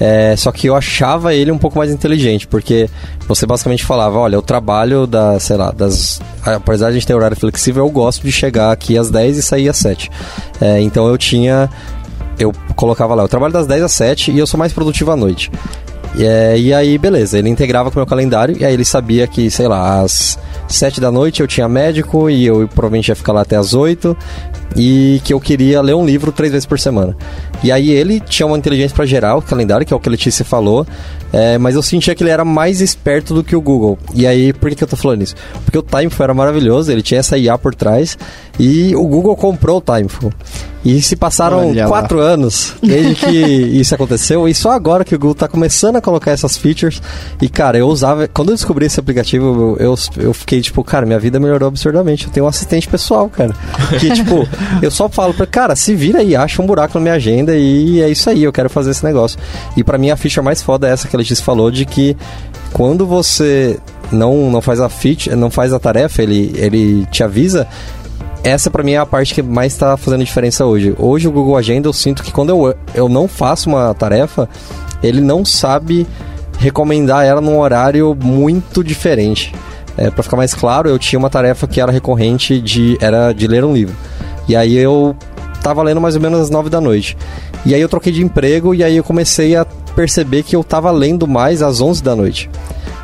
Speaker 2: é, só que eu achava ele um pouco mais inteligente, porque você basicamente falava, olha, eu trabalho da, sei lá, das. Apesar de a gente ter horário flexível, eu gosto de chegar aqui às 10 e sair às 7. É, então eu tinha. Eu colocava lá, eu trabalho das 10 às 7 e eu sou mais produtivo à noite. E, é, e aí, beleza, ele integrava com o meu calendário e aí ele sabia que, sei lá, às 7 da noite eu tinha médico e eu provavelmente ia ficar lá até às 8 e que eu queria ler um livro três vezes por semana. E aí ele tinha uma inteligência para gerar o calendário, que é o que a Letícia falou, é, mas eu sentia que ele era mais esperto do que o Google. E aí, por que, que eu tô falando isso? Porque o Timeful era maravilhoso, ele tinha essa IA por trás, e o Google comprou o Timeful. E se passaram
Speaker 6: Olha lá.
Speaker 2: quatro anos desde que (laughs) isso aconteceu, e só agora que o Google tá começando a colocar essas features. E, cara, eu usava. Quando eu descobri esse aplicativo, eu, eu, eu fiquei tipo, cara, minha vida melhorou absurdamente. Eu tenho um assistente pessoal, cara. Que, tipo, (laughs) eu só falo pra, cara, se vira aí, acha um buraco na minha agenda e é isso aí, eu quero fazer esse negócio. E pra mim a ficha mais foda é essa que a Letícia falou, de que quando você não, não faz a feature, não faz a tarefa, ele, ele te avisa, essa pra mim é a parte que mais tá fazendo diferença hoje. Hoje o Google Agenda eu sinto que quando eu, eu não faço uma tarefa, ele não sabe recomendar ela num horário muito diferente. É, para ficar mais claro, eu tinha uma tarefa que era recorrente de era de ler um livro. E aí eu tava lendo mais ou menos às nove da noite. E aí eu troquei de emprego e aí eu comecei a perceber que eu tava lendo mais às 11 da noite.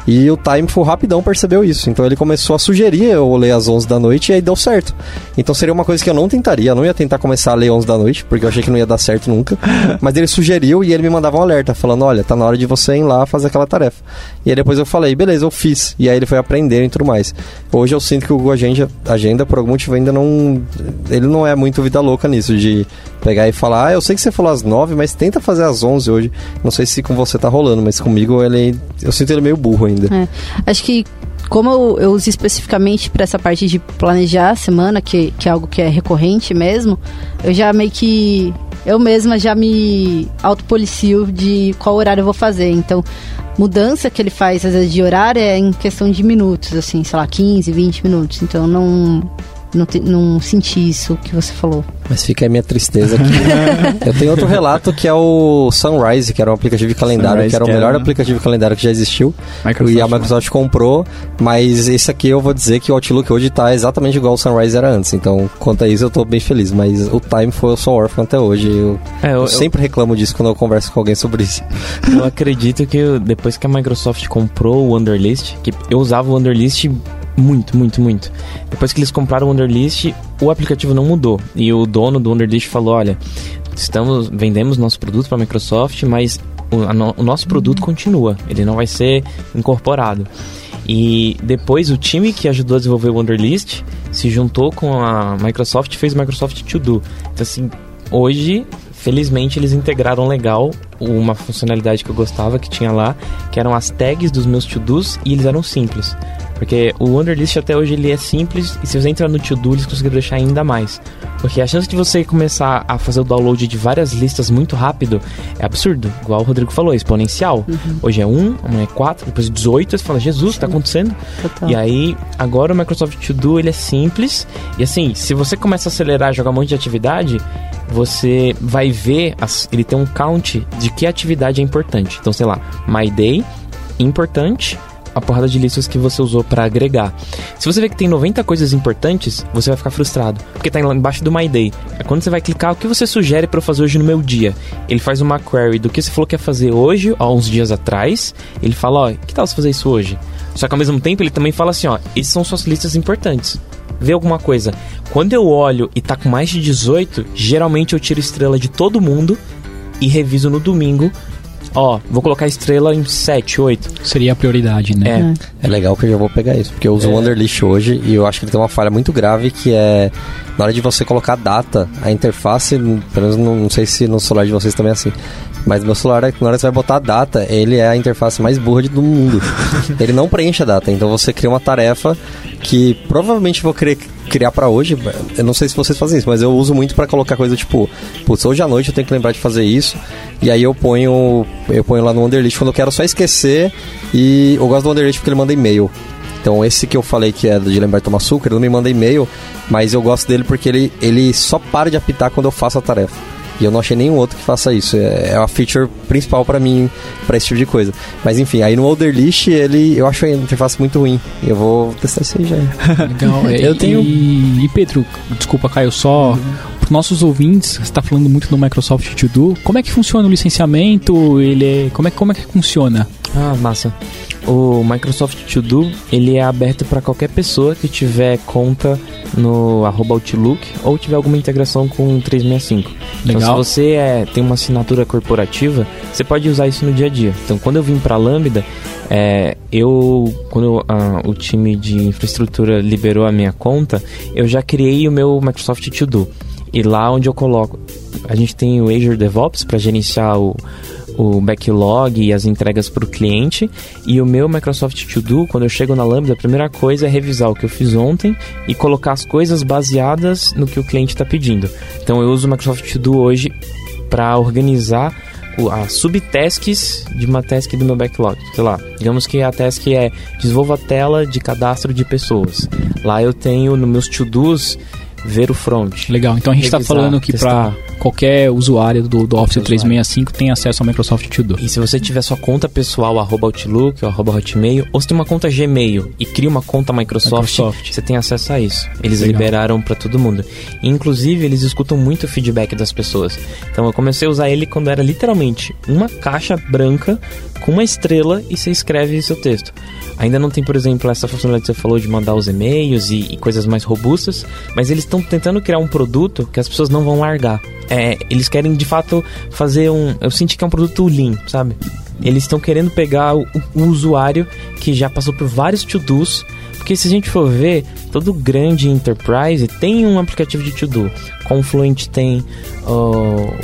Speaker 2: E o Timeful rapidão percebeu isso. Então ele começou a sugerir eu ler às 11 da noite e aí deu certo. Então seria uma coisa que eu não tentaria. Eu não ia tentar começar a ler 11 da noite, porque eu achei que não ia dar certo nunca. (laughs) Mas ele sugeriu e ele me mandava um alerta, falando: olha, tá na hora de você ir lá fazer aquela tarefa. E aí depois eu falei: beleza, eu fiz. E aí ele foi aprendendo e tudo mais. Hoje eu sinto que o Google Agenda, Agenda por algum motivo, ainda não. Ele não é muito vida louca nisso, de pegar e falar: ah, eu sei que você falou às 9, mas tenta fazer às 11 hoje. Não sei se com você tá rolando, mas comigo ele. Eu sinto ele meio burro ainda.
Speaker 5: É. Acho que como eu, eu uso especificamente para essa parte de planejar a semana, que, que é algo que é recorrente mesmo, eu já meio que. Eu mesma já me autopolicio de qual horário eu vou fazer. Então, mudança que ele faz, às vezes, de horário é em questão de minutos, assim, sei lá, 15, 20 minutos. Então, não. Não, te- não senti isso que você falou.
Speaker 2: Mas fica aí minha tristeza aqui. (laughs) eu tenho outro relato que é o Sunrise, que era um aplicativo de calendário,
Speaker 6: Sunrise,
Speaker 2: que era o
Speaker 6: que
Speaker 2: melhor
Speaker 6: era-
Speaker 2: aplicativo de calendário que já existiu.
Speaker 6: Microsoft,
Speaker 2: e a Microsoft comprou, mas esse aqui eu vou dizer que o Outlook hoje tá exatamente igual o Sunrise era antes. Então, quanto a isso, eu tô bem feliz. Mas o Time foi eu sou órfão até hoje. Eu,
Speaker 4: É, eu,
Speaker 2: eu
Speaker 4: eu-
Speaker 2: sempre reclamo disso quando eu converso com alguém sobre isso.
Speaker 4: eu acredito que eu- depois que a Microsoft comprou o Wunderlist, que eu usava o Wunderlist muito, muito, muito. Depois que eles compraram o Wunderlist, o aplicativo não mudou. E o dono do Wunderlist falou: olha, estamos vendemos nosso produto para a Microsoft, mas o, a no- o nosso produto continua, ele não vai ser incorporado. E depois o time que ajudou a desenvolver o Wunderlist se juntou com a Microsoft e fez o Microsoft To Do. Então assim, hoje, felizmente eles integraram legal uma funcionalidade que eu gostava que tinha lá, que eram as tags dos meus to-dos e eles eram simples. Porque o Wunderlist até hoje ele é simples e se você entrar no to-do eles conseguiram deixar ainda mais. Porque a chance de você começar a fazer o download de várias listas muito rápido é absurdo. Igual o Rodrigo falou, é exponencial. Hoje é 1, amanhã é 4, depois 18, você fala, Jesus, tá acontecendo?
Speaker 5: Total.
Speaker 4: E aí, agora o Microsoft To Do ele é simples. E assim, se você começa a acelerar, jogar um monte de atividade, você vai ver, as- ele tem um count de que atividade é importante. Então, sei lá, My Day, importante, a porrada de listas que você usou pra agregar. Se você vê que tem 90 coisas importantes, você vai ficar frustrado, porque tá embaixo do My Day. É quando você vai clicar, o que você sugere pra eu fazer hoje no meu dia? Ele faz uma query do que você falou que ia fazer hoje, há uns dias atrás. Ele fala, ó, que tal você fazer isso hoje? Só que ao mesmo tempo ele também fala assim, ó, essas são suas listas importantes. Vê alguma coisa. Quando eu olho e tá com mais de 18, geralmente eu tiro estrela de todo mundo e reviso no domingo. Ó, vou colocar estrela em 7, 8.
Speaker 3: Seria a prioridade, né?
Speaker 4: É.
Speaker 2: É legal que eu já vou pegar isso, porque eu uso o Wunderlist hoje e eu acho que ele tem uma falha muito grave que é na hora de você colocar data, a interface, pelo menos não, não sei se no celular de vocês também é assim, mas meu celular, na hora que você vai botar a data, ele é a interface mais burra do mundo. (laughs) ele não preenche a data, então você cria uma tarefa que provavelmente vou querer criar pra hoje. Eu não sei se vocês fazem isso, mas eu uso muito pra colocar coisa tipo, putz, hoje à noite eu tenho que lembrar de fazer isso. E aí eu ponho, eu ponho lá no Wunderlist quando eu quero só esquecer. E eu gosto do Wunderlist porque ele manda e-mail. Então esse que eu falei que é de lembrar de tomar açúcar, ele não me manda e-mail, mas eu gosto dele porque ele, ele só para de apitar quando eu faço a tarefa. E eu não achei nenhum outro que faça isso. É, é a feature principal pra mim, pra esse tipo de coisa. Mas enfim, aí no Olderlist, ele, eu acho a interface muito ruim. Eu vou testar isso aí já. (laughs)
Speaker 3: Legal. É,
Speaker 6: Eu tenho-
Speaker 3: E, e Pedro, desculpa, Caio, só. os nossos ouvintes, você está falando muito do Microsoft To Do. Como é que funciona o licenciamento? Ele é, como é como é que funciona?
Speaker 4: Ah, massa. O Microsoft To Do, ele é aberto para qualquer pessoa que tiver conta no arroba Outlook ou tiver alguma integração com o 365. Então,
Speaker 3: Legal.
Speaker 4: se você é, tem uma assinatura corporativa, você pode usar isso no dia a dia. Então, quando eu vim para Lambda, é, eu, quando ah, o time de infraestrutura liberou a minha conta, eu já criei o meu Microsoft To Do. E lá onde eu coloco, a gente tem o Azure DevOps para gerenciar o, o backlog e as entregas para o cliente. E o meu Microsoft To Do, quando eu chego na Lambda, a primeira coisa é revisar o que eu fiz ontem e colocar as coisas baseadas no que o cliente está pedindo. Então eu uso o Microsoft To Do hoje para organizar as subtasks de uma task do meu backlog. Sei lá, digamos que a task é desenvolva a tela de cadastro de pessoas. Lá eu tenho nos meus to-dos ver o front.
Speaker 3: Legal. Então a gente está falando que para. Qualquer usuário do, do Office
Speaker 4: Usuário.
Speaker 3: 365 tem acesso ao Microsoft To Do.
Speaker 4: E se você tiver sua conta pessoal, arroba Outlook ou arroba Hotmail, ou se tem uma conta Gmail e cria uma conta Microsoft,
Speaker 3: Microsoft.
Speaker 4: você tem acesso a isso. Eles
Speaker 3: Legal.
Speaker 4: liberaram pra todo mundo. E, inclusive, eles escutam muito o feedback das pessoas. Então eu comecei a usar ele quando era literalmente uma caixa branca com uma estrela e você escreve seu texto. Ainda não tem, por exemplo, essa funcionalidade que você falou de mandar os e-mails e, e coisas mais robustas, mas eles estão tentando criar um produto que as pessoas não vão largar. É, eles querem de fato fazer um. Eu senti que é um produto lean, sabe? Eles estão querendo pegar o, o usuário que já passou por vários to-dos. Porque se a gente for ver, todo grande enterprise tem um aplicativo de to-do. Confluent tem ó,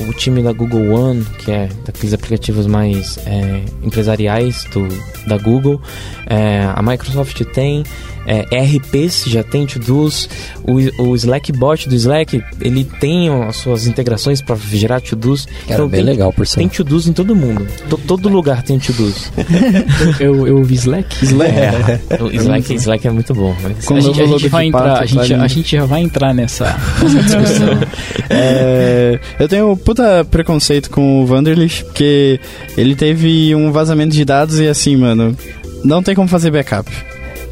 Speaker 4: o time da Google One, que é daqueles aplicativos mais é, empresariais do, da Google. É, a Microsoft tem. É, ERPs já tem to-dos. O, o Slack bot do Slack, ele tem as suas integrações para gerar to-dos.
Speaker 2: Era bem
Speaker 4: tem,
Speaker 2: legal, por
Speaker 4: Tem
Speaker 2: sinal.
Speaker 4: to-dos em todo mundo. To- todo lugar tem to-dos. (laughs)
Speaker 3: Eu, eu ouvi Slack.
Speaker 4: É, o Slack, Slack é muito bom.
Speaker 3: A gente, a gente vai entrar, a gente, a gente já vai entrar nessa, nessa discussão. (laughs)
Speaker 6: É, eu tenho um puta preconceito com o Vanderlich, porque ele teve um vazamento de dados e assim, mano, não tem como fazer backup.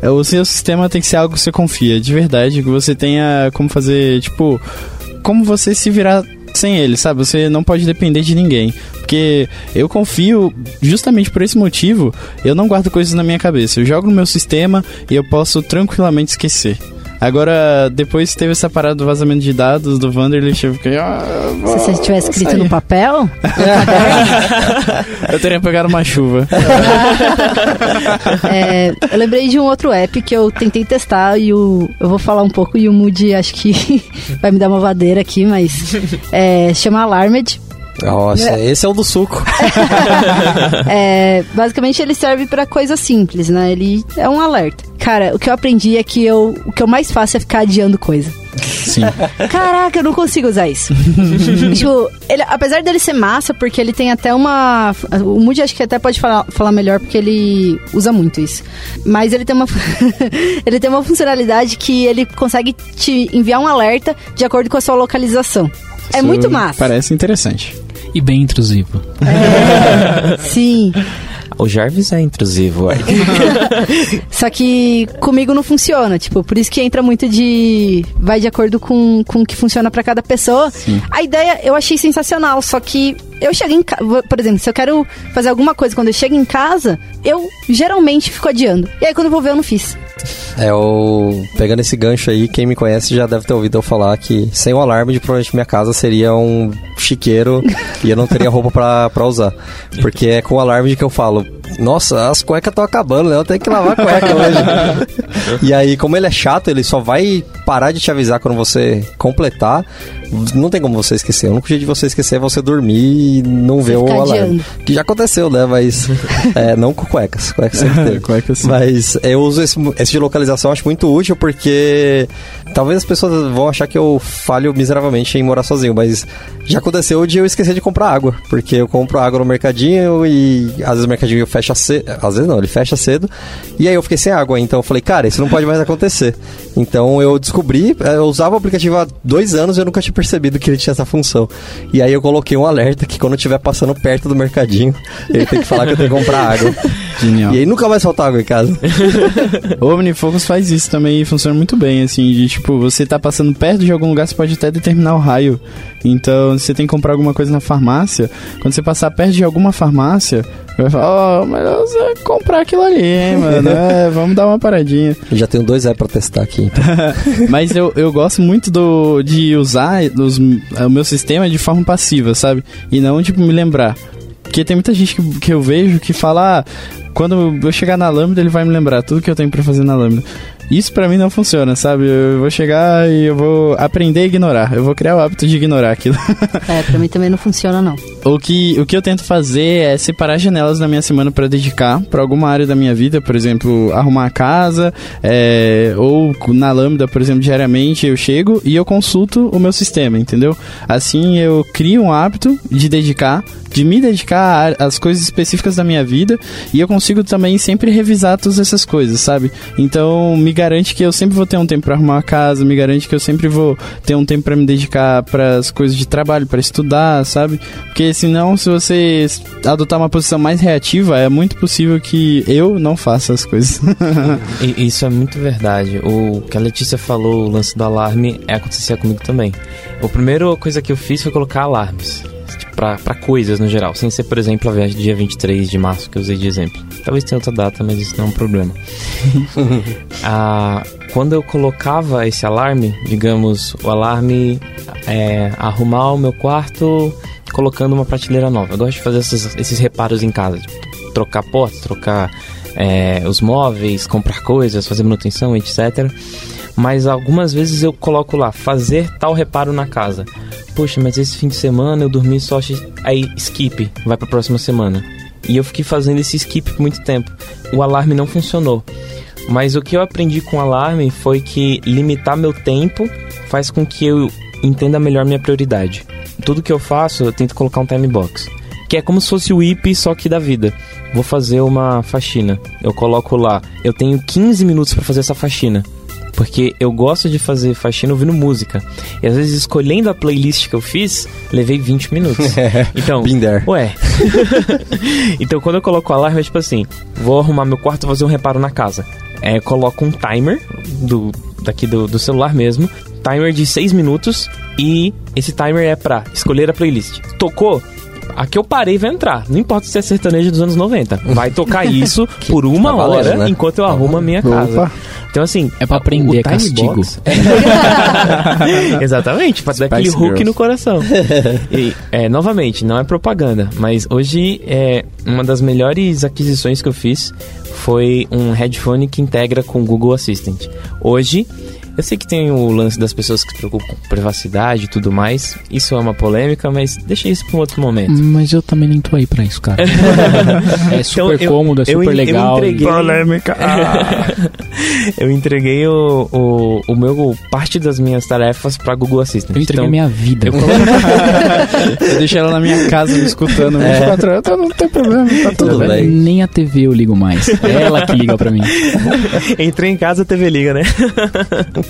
Speaker 6: É, O seu sistema tem que ser algo que você confia, de verdade, que você tenha como fazer, tipo, como você se virar sem ele, sabe? Você não pode depender de ninguém. Porque eu confio, justamente por esse motivo, eu não guardo coisas na minha cabeça. Eu jogo no meu sistema e eu posso tranquilamente esquecer. Agora, depois teve essa parada do vazamento de dados do Vanderlich, eu fiquei. Ah,
Speaker 5: Se você tivesse escrito no papel, (laughs)
Speaker 6: eu teria pegado uma chuva. (laughs)
Speaker 5: é, eu lembrei de um outro app que eu tentei testar e o, eu vou falar um pouco e o Moody acho que (laughs) vai me dar uma vadeira aqui, mas é, chama Alarmed.
Speaker 2: Nossa, esse é o do suco. (laughs)
Speaker 5: É, basicamente ele serve pra coisa simples, né? Ele é um alerta. Cara, o que eu aprendi é que eu, o que eu mais faço é ficar adiando coisa.
Speaker 6: Sim.
Speaker 5: Caraca, eu não consigo usar isso. (laughs) tipo, ele, apesar dele ser massa, porque ele tem até uma. O Moody acho que até pode falar, falar melhor, porque ele usa muito isso. Mas ele tem uma. (laughs) ele tem uma funcionalidade que ele consegue te enviar um alerta de acordo com a sua localização. É
Speaker 6: Isso
Speaker 5: muito massa.
Speaker 6: Parece interessante.
Speaker 3: E bem intrusivo. (laughs)
Speaker 5: Sim.
Speaker 4: O Jarvis é intrusivo, ué. (laughs)
Speaker 5: Só que comigo não funciona, tipo, por isso que entra muito de. Vai de acordo com, com o que funciona pra cada pessoa. A ideia eu achei sensacional, só que eu chego em casa. Por exemplo, se eu quero fazer alguma coisa quando eu chego em casa, eu geralmente fico adiando. E aí quando eu vou ver, eu não fiz.
Speaker 2: É, o... pegando esse gancho aí, quem me conhece já deve ter ouvido eu falar que sem o alarme, de provavelmente minha casa seria um chiqueiro (laughs) e eu não teria roupa pra usar. Porque é com o alarme que eu falo, nossa, as cuecas estão acabando, né? Eu tenho que lavar a cueca hoje. e aí, como ele é chato, ele só vai parar de te avisar quando você completar. Não tem como você esquecer. O único jeito de você esquecer é você dormir e não ver o alarme. Que já aconteceu, né? Mas (laughs) é, não com cuecas. Cuecas sempre (laughs) teve.
Speaker 6: Cueca sim.
Speaker 2: Mas eu uso esse, esse de localização, acho muito útil, porque talvez as pessoas vão achar que eu falho miseravelmente em morar sozinho, mas já aconteceu de eu esquecer de comprar água, porque eu compro água no mercadinho e às vezes o mercadinho fecha cedo, às vezes não, ele fecha cedo, e aí eu fiquei sem água, então eu falei, cara, isso não pode mais acontecer. Então eu descobri, eh, eu usava o aplicativo há dois anos e eu nunca tinha percebido que ele tinha essa função. E aí eu coloquei um alerta que quando eu estiver passando perto do mercadinho, ele tem que falar que eu tenho que comprar água. (laughs)
Speaker 6: Genial.
Speaker 2: E aí nunca mais falta água em casa.
Speaker 6: O (laughs) OmniFocus faz isso também e funciona muito bem, assim, de tipo, você tá passando perto de algum lugar, você pode até determinar o raio. Então, se você tem que comprar alguma coisa na farmácia, quando você passar perto de alguma farmácia, vai falar, ó, mas você comprar aquilo ali, hein, mano? (laughs) É, vamos dar uma paradinha.
Speaker 2: Eu já tenho dois apps pra testar aqui. Então. (laughs)
Speaker 6: Mas eu, eu gosto muito do, de usar os, o meu sistema de forma passiva, sabe? E não, tipo, me lembrar. Porque tem muita gente que, que eu vejo que fala, ah, quando eu chegar na lâmina, ele vai me lembrar tudo que eu tenho pra fazer na lâmina. Isso pra mim não funciona, sabe? Eu vou chegar e eu vou aprender a ignorar. Eu vou criar o hábito de ignorar aquilo. (laughs)
Speaker 5: É, pra mim também não funciona, não.
Speaker 6: O que, o que eu tento fazer é separar janelas na minha semana para dedicar para alguma área da minha vida, por exemplo, arrumar a casa, é, ou na Lambda, por exemplo, diariamente eu chego e eu consulto o meu sistema, entendeu? Assim eu crio um hábito de dedicar, de me dedicar às coisas específicas da minha vida e eu consigo também sempre revisar todas essas coisas, sabe? Então me garante que eu sempre vou ter um tempo para arrumar a casa, me garante que eu sempre vou ter um tempo para me dedicar para as coisas de trabalho, para estudar, sabe? Porque senão, se você adotar uma posição mais reativa, é muito possível que eu não faça as coisas. (laughs)
Speaker 4: Isso é muito verdade. O que a Letícia falou, o lance do alarme, é acontecia comigo também. A primeira coisa que eu fiz foi colocar alarmes. Pra coisas no geral. Sem ser, por exemplo, a viagem do dia 23 de março que eu usei de exemplo. Talvez tenha outra data, mas isso não é um problema. (laughs) ah, quando eu colocava esse alarme, digamos, o alarme é arrumar o meu quarto colocando uma prateleira nova. Eu gosto de fazer esses, esses reparos em casa. Tipo, trocar porta, trocar é, os móveis, comprar coisas, fazer manutenção, etc. Mas algumas vezes eu coloco lá, fazer tal reparo na casa. Poxa, mas esse fim de semana eu dormi só. Aí, skip, vai pra próxima semana. E eu fiquei fazendo esse skip por muito tempo. O alarme não funcionou. Mas o que eu aprendi com o alarme foi que limitar meu tempo faz com que eu entenda melhor minha prioridade. Tudo que eu faço, eu tento colocar um time box. Que é como se fosse o IP, só que da vida. Vou fazer uma faxina. Eu coloco lá, eu tenho 15 minutos pra fazer essa faxina. Porque eu gosto de fazer faxina ouvindo música. E às vezes escolhendo a playlist que eu fiz, levei 20 minutos. (laughs) Então,
Speaker 2: Been there.
Speaker 4: Ué. (laughs) então quando eu coloco o alarme, é tipo assim: vou arrumar meu quarto e fazer um reparo na casa. É, coloco um timer do, daqui do, do celular mesmo. Timer de 6 minutos. E esse timer é pra escolher a playlist. Tocou? A que eu parei vai entrar. Não importa se é sertanejo dos anos 90. Vai tocar (laughs) isso por uma
Speaker 2: tá valendo,
Speaker 4: hora
Speaker 2: né?
Speaker 4: enquanto eu arrumo a minha casa.
Speaker 6: Opa.
Speaker 4: Então, assim.
Speaker 3: É pra
Speaker 4: o
Speaker 3: aprender, castigo.
Speaker 4: box- (laughs) (laughs) Exatamente, pra dar aquele hook
Speaker 6: Girls.
Speaker 4: no coração. E, é, novamente, não é propaganda, mas hoje é uma das melhores aquisições que eu fiz foi um headphone que integra com o Google Assistant. Hoje, eu sei que tem o lance das pessoas que se preocupam com privacidade e tudo mais. Isso é uma polêmica, mas deixa isso para um outro momento.
Speaker 3: Mas eu também nem tô aí pra isso, cara. (laughs) é super
Speaker 4: Então, eu-
Speaker 3: cômodo, é
Speaker 4: eu
Speaker 3: super
Speaker 4: eu
Speaker 3: legal.
Speaker 4: entreguei-
Speaker 6: Polêmica. (laughs)
Speaker 4: eu entreguei o, o, o meu parte das minhas tarefas para Google Assistant.
Speaker 3: Eu entreguei
Speaker 4: Então,
Speaker 3: minha vida.
Speaker 4: eu coloco (laughs)
Speaker 6: Eu deixei ela na minha casa me escutando 24 horas, então não tem problema, tá tudo bem.
Speaker 2: bem.
Speaker 3: Nem a TV eu ligo mais. É ela que liga pra mim.
Speaker 4: Entrei em casa, a TV liga, né?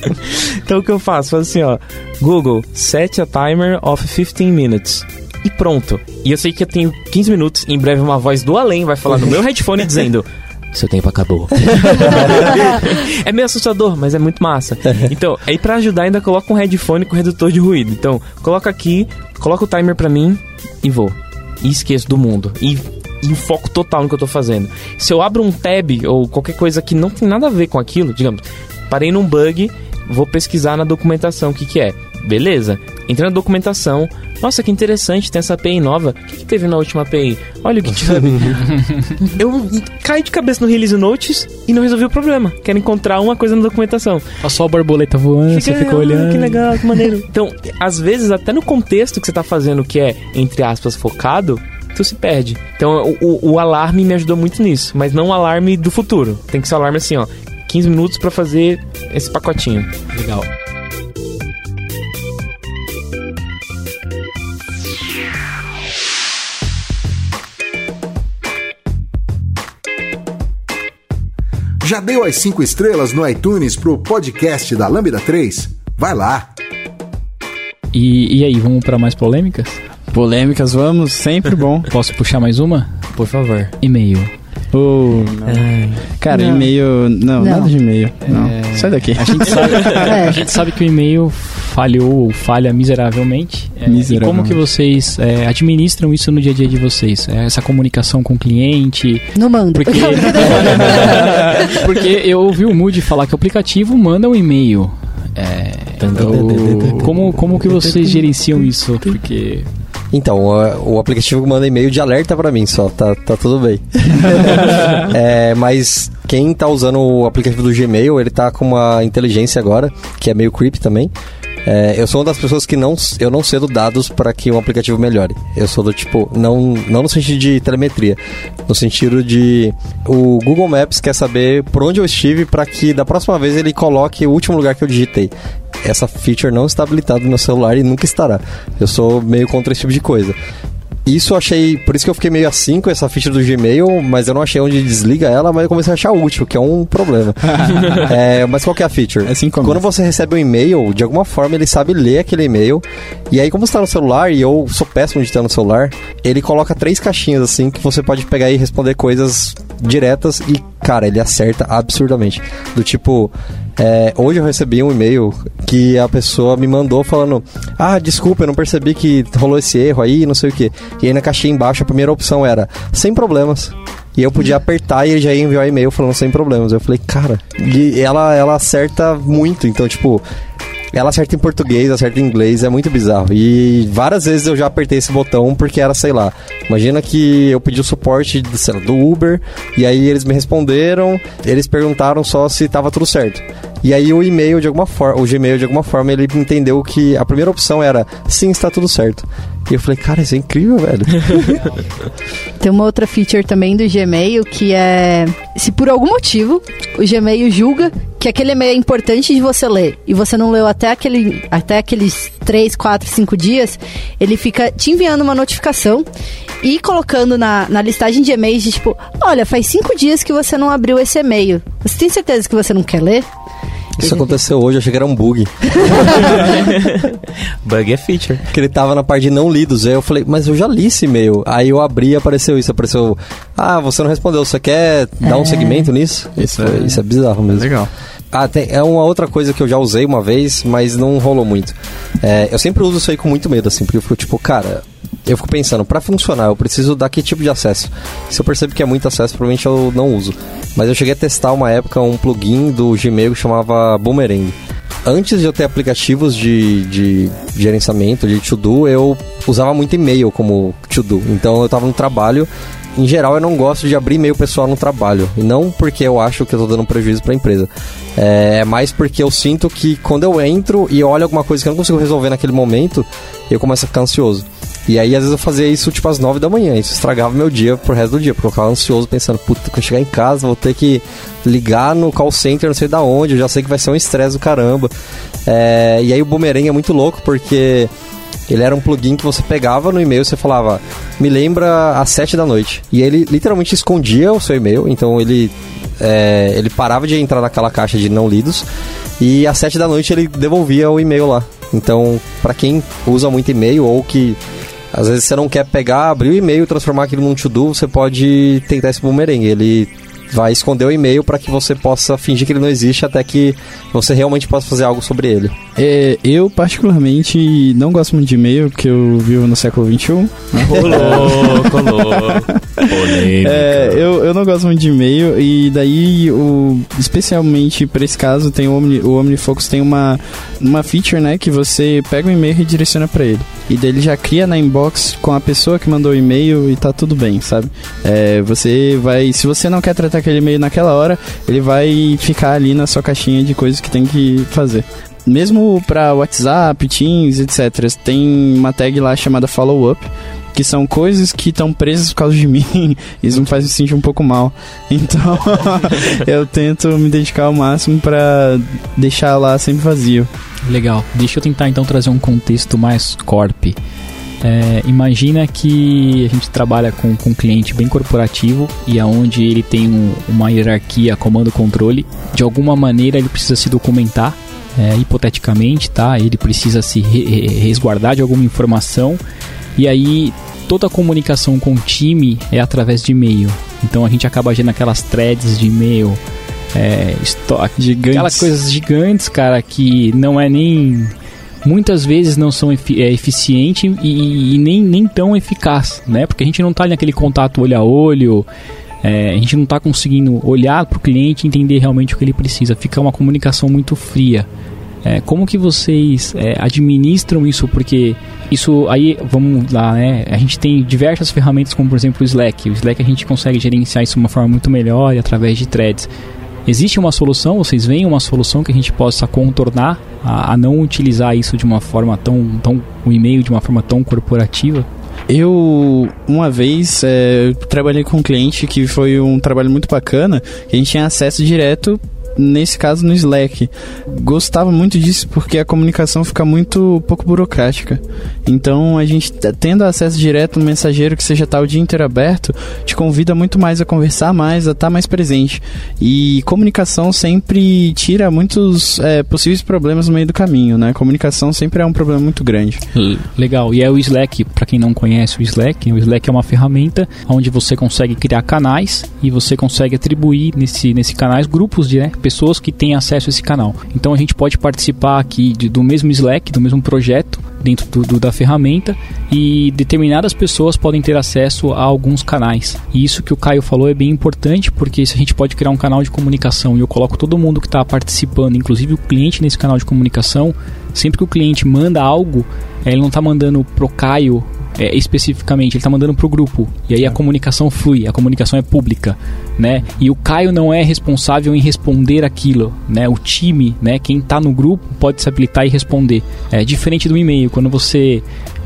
Speaker 4: (laughs) então o que eu faço? Faço assim, ó. Google, set a timer of 15 minutes. E pronto. E eu sei que eu tenho 15 minutos. Em breve uma voz do além vai falar no meu (laughs) headphone dizendo... Seu tempo acabou. (laughs) é meio assustador, mas é muito massa. Então, aí pra ajudar ainda coloca um headphone com redutor de ruído. Então, coloca aqui, coloca o timer pra mim e vou. E esqueço do mundo. E, e foco total no que eu tô fazendo. Se eu abro um tab ou qualquer coisa que não tem nada a ver com aquilo, digamos, parei num bug, vou pesquisar na documentação o que que é. Beleza. Entrei na documentação. Nossa, que interessante, tem essa API nova. O que, que teve na última API? Olha o GitHub. (laughs) eu caí de cabeça no Release Notes e não resolvi o problema. Quero encontrar uma coisa na documentação.
Speaker 3: Passou a borboleta voando, você fica
Speaker 4: "Ah,
Speaker 3: olhando.
Speaker 4: Que legal, que maneiro. Então, às vezes, até no contexto que você tá fazendo, que é, entre aspas, focado, tu se perde. Então, o, o- o alarme me ajudou muito nisso, mas não o alarme do futuro. Tem que ser alarme assim, ó. 15 minutos pra fazer esse pacotinho.
Speaker 3: Legal.
Speaker 1: Já deu as 5 estrelas no iTunes pro podcast da Lambda 3? Vai lá!
Speaker 3: E, e aí, vamos para mais polêmicas?
Speaker 6: Polêmicas, vamos, sempre bom. (laughs)
Speaker 3: Posso puxar mais uma?
Speaker 4: Por favor.
Speaker 3: E-mail.
Speaker 6: Oh, cara,
Speaker 5: Não.
Speaker 6: e-mail. Não,
Speaker 5: Não.
Speaker 6: nada de e-mail. Não.
Speaker 3: É,
Speaker 6: Sai daqui.
Speaker 3: A gente sabe, (laughs)
Speaker 5: É.
Speaker 3: a gente sabe que o e-mail falhou ou falha miseravelmente. É, E como que vocês é, administram isso no dia a dia de vocês? É, essa comunicação com o cliente?
Speaker 5: Não manda.
Speaker 3: Porque, (laughs) porque eu ouvi o Moody falar que o aplicativo manda um e-mail. É, o- como, como que vocês gerenciam isso? Porque
Speaker 2: Então, o, o aplicativo manda e-mail de alerta pra mim só, tá, tá tudo bem. (laughs) É, mas quem tá usando o aplicativo do Gmail, ele tá com uma inteligência agora, que é meio creepy também. É, eu sou uma das pessoas que não, eu não cedo dados para que um aplicativo melhore. Eu sou do tipo, não, não no sentido de telemetria, no sentido de o Google Maps quer saber por onde eu estive para que da próxima vez ele coloque o último lugar que eu digitei. Essa feature não está habilitada no meu celular e nunca estará. Eu sou meio contra esse tipo de coisa. Isso eu achei, por isso que eu fiquei meio assim com essa feature do Gmail, mas eu não achei onde desliga ela, mas eu comecei a achar útil, que é um problema. (laughs) É, mas qual que é a feature?
Speaker 6: É assim como.
Speaker 2: Quando você recebe um e-mail, de alguma forma ele sabe ler aquele e-mail, e aí como você tá no celular, e eu sou péssimo de estar no celular, ele coloca três caixinhas assim, que você pode pegar e responder coisas diretas, e cara, ele acerta absurdamente. Do tipo, é, hoje eu recebi um e-mail que a pessoa me mandou falando: Ah, desculpa, eu não percebi que rolou esse erro aí, não sei o que. E aí na caixinha embaixo a primeira opção era sem problemas. E eu podia apertar e ele já ia enviar e-mail falando sem problemas. Eu falei, cara, e ela, ela acerta muito. Então, tipo, ela acerta em português, acerta em inglês, é muito bizarro. E várias vezes eu já apertei esse botão porque era, sei lá, imagina que eu pedi o suporte lá, do Uber, e aí eles me responderam, eles perguntaram só se tava tudo certo. E aí o e-mail de alguma forma, o Gmail de alguma forma, ele entendeu que a primeira opção era sim, está tudo certo. E eu falei, cara, isso é incrível, velho. (laughs)
Speaker 5: Tem uma outra feature também do Gmail que é se por algum motivo o Gmail julga que aquele e-mail é importante de você ler e você não leu até, aquele, até aqueles 3, 4, 5 dias, ele fica te enviando uma notificação e colocando na, na listagem de e-mails de tipo, olha, faz 5 dias que você não abriu esse e-mail. Você tem certeza que você não quer ler?
Speaker 2: Isso aconteceu hoje, eu achei que era um bug. (laughs)
Speaker 4: bug é feature.
Speaker 2: que ele tava na parte de não lidos. Aí eu falei, mas eu já li esse e-mail. Aí eu abri e apareceu isso. Apareceu, ah, você não respondeu, você quer dar um segmento nisso?
Speaker 6: Isso é-
Speaker 2: isso é bizarro mesmo.
Speaker 6: Legal.
Speaker 2: Ah, tem, é uma outra coisa que eu já usei uma vez, mas não rolou muito. É, eu sempre uso isso aí com muito medo, assim, porque eu fico tipo, cara, eu fico pensando, pra funcionar, eu preciso dar que tipo de acesso? Se eu percebo que é muito acesso, provavelmente eu não uso. Mas eu cheguei a testar uma época um plugin do Gmail que chamava Boomerang. Antes de eu ter aplicativos de, de gerenciamento, de to-do, eu usava muito e-mail como to-do. Então eu tava no trabalho. Em geral, eu não gosto de abrir e-mail pessoal no trabalho. E não porque eu acho que eu tô dando prejuízo pra empresa. É mais porque eu sinto que quando eu entro e olho alguma coisa que eu não consigo resolver naquele momento, eu começo a ficar ansioso. E aí, às vezes, eu fazia isso tipo às 9 da manhã. Isso estragava meu dia pro resto do dia, porque eu ficava ansioso pensando, puta, quando chegar em casa, vou ter que ligar no call center, não sei da onde, eu já sei que vai ser um estresse do caramba. É, e aí o Boomerang é muito louco, porque ele era um plugin que você pegava no e-mail você falava, me lembra às 7 da noite. E ele literalmente escondia o seu e-mail, então ele, é, ele parava de entrar naquela caixa de não lidos e às 7 da noite ele devolvia o e-mail lá. Então, pra quem usa muito e-mail ou que às vezes você não quer pegar, abrir o e-mail, transformar aquilo num to-do, você pode tentar esse boomerang. Ele vai esconder o e-mail para que você possa fingir que ele não existe até que você realmente possa fazer algo sobre ele.
Speaker 6: É, eu, particularmente, não gosto muito de e-mail, porque eu vivo no século XXI.
Speaker 4: Rolou, rolou. Polêmica.
Speaker 6: É, eu, eu não gosto muito de e-mail e daí, o, especialmente para esse caso, tem o, Omni, o OmniFocus tem uma, uma feature, né, que você pega o e-mail e redireciona para ele. E daí ele já cria na inbox com a pessoa que mandou o e-mail e tá tudo bem, sabe? É, você vai, se você não quer tratar aquele e-mail naquela hora, ele vai ficar ali na sua caixinha de coisas que tem que fazer. Mesmo para WhatsApp, Teams, etc. Tem uma tag lá chamada follow up, que são coisas que estão presas por causa de (laughs) mim. Isso me faz me sentir um pouco mal. Então, (laughs) eu tento me dedicar ao máximo para deixar lá sempre vazio.
Speaker 3: Legal. Deixa eu tentar então trazer um contexto mais corp. É, imagina que a gente trabalha com, com um cliente bem corporativo e aonde ele tem um, uma hierarquia comando-controle. De alguma maneira ele precisa se documentar, é, hipoteticamente, tá? Ele precisa se re resguardar de alguma informação e aí toda a comunicação com o time é através de e-mail. Então a gente acaba vendo aquelas threads de e-mail, é, gigantes. aquelas coisas gigantes, cara, que não é nem muitas vezes não são é, eficiente e, e, nem, nem tão eficaz, né? Porque a gente não está naquele contato olho a olho, é, a gente não está conseguindo olhar para o cliente e entender realmente o que ele precisa. Fica uma comunicação muito fria. É, como que vocês é, administram isso? Porque isso aí, vamos lá, né? A gente tem diversas ferramentas, como por exemplo o Slack. O Slack a gente consegue gerenciar isso de uma forma muito melhor e através de threads. Existe uma solução? Vocês veem uma solução que a gente possa contornar a, a não utilizar isso de uma forma tão, tão o e-mail de uma forma tão corporativa?
Speaker 6: Eu, uma vez, é, trabalhei com um cliente que foi um trabalho muito bacana, que a gente tinha acesso direto nesse caso no Slack. Gostava muito disso porque a comunicação fica muito pouco burocrática. Então a gente tendo acesso direto no mensageiro que seja tá o dia inteiro aberto, te convida muito mais a conversar mais, a estar tá mais presente. E comunicação sempre tira muitos é, possíveis problemas no meio do caminho, né? Comunicação sempre é um problema muito grande.
Speaker 3: Legal. E é o Slack, para quem não conhece o Slack, o Slack é uma ferramenta onde você consegue criar canais e você consegue atribuir nesse, nesse canais grupos de né, pessoas que têm acesso a esse canal. Então a gente pode participar aqui de, do mesmo Slack, do mesmo projeto dentro do, do, da ferramenta e determinadas pessoas podem ter acesso a alguns canais. E isso que o Caio falou é bem importante porque se a gente pode criar um canal de comunicação e eu coloco todo mundo que está participando, inclusive o cliente nesse canal de comunicação, sempre que o cliente manda algo, ele não está mandando pro Caio é, especificamente, ele está mandando para o grupo. E aí a comunicação flui, a comunicação é pública, né? E o Caio não é responsável em responder aquilo, né? O time, né? Quem está no grupo pode se habilitar e responder. É diferente do e-mail, quando você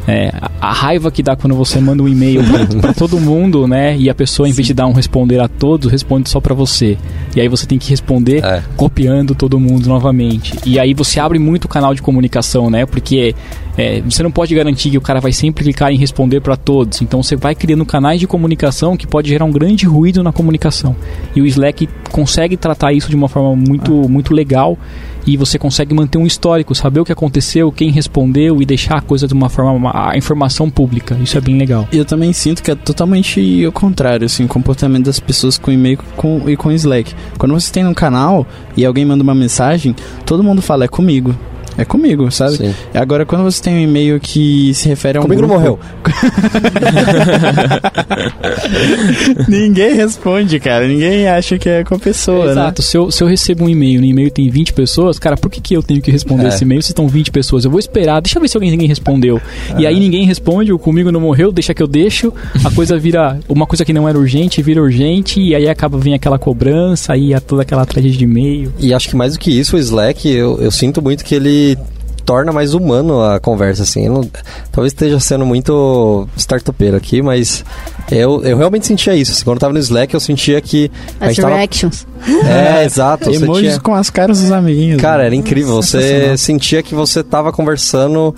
Speaker 3: é, a raiva que dá quando você manda um e-mail para (laughs) todo mundo, né? E a pessoa, em vez de dar um responder a todos, responde só para você. E aí você tem que responder é. copiando todo mundo novamente. E aí você abre muito o canal de comunicação, né? Porque é, você não pode garantir que o cara vai sempre clicar em responder para todos. Então você vai criando canais de comunicação que pode gerar um grande ruído na comunicação. E o Slack consegue tratar isso de uma forma muito, ah. muito legal e você consegue manter um histórico, saber o que aconteceu, quem respondeu e deixar a coisa de uma forma, a informação pública. Isso é bem legal.
Speaker 6: Eu também sinto que é totalmente o contrário, assim, o comportamento das pessoas com e-mail com, e com Slack. Quando você tem um canal e alguém manda uma mensagem, todo mundo fala, é comigo. É comigo, sabe? Sim. Agora, quando você tem um e-mail que se refere a um.
Speaker 2: Comigo
Speaker 6: grupo...
Speaker 2: não morreu. (laughs)
Speaker 6: Ninguém responde, cara. Ninguém acha que é com a pessoa,
Speaker 3: né? Exato.
Speaker 6: Né?
Speaker 3: Se, eu, se eu recebo um e-mail, no e-mail tem 20 pessoas, cara, por que, que eu tenho que responder é. esse e-mail se estão 20 pessoas? Eu vou esperar, deixa eu ver se alguém ninguém respondeu. É. E aí ninguém responde, o comigo não morreu, deixa que eu deixo, a coisa vira. Uma coisa que não era urgente vira urgente, e aí acaba vem aquela cobrança, aí é toda aquela tragédia de e-mail.
Speaker 2: E acho que mais do que isso, o Slack, eu, eu sinto muito que ele torna mais humano a conversa, assim. Não, talvez esteja sendo muito startupeiro aqui, mas eu, eu realmente sentia isso. Assim, quando eu tava no Slack, eu sentia que.
Speaker 5: As reactions.
Speaker 2: Tava... É, (laughs) exato.
Speaker 6: Emojis tinha... com as caras dos amiguinhos.
Speaker 2: Cara, era incrível. Você sentia que você tava conversando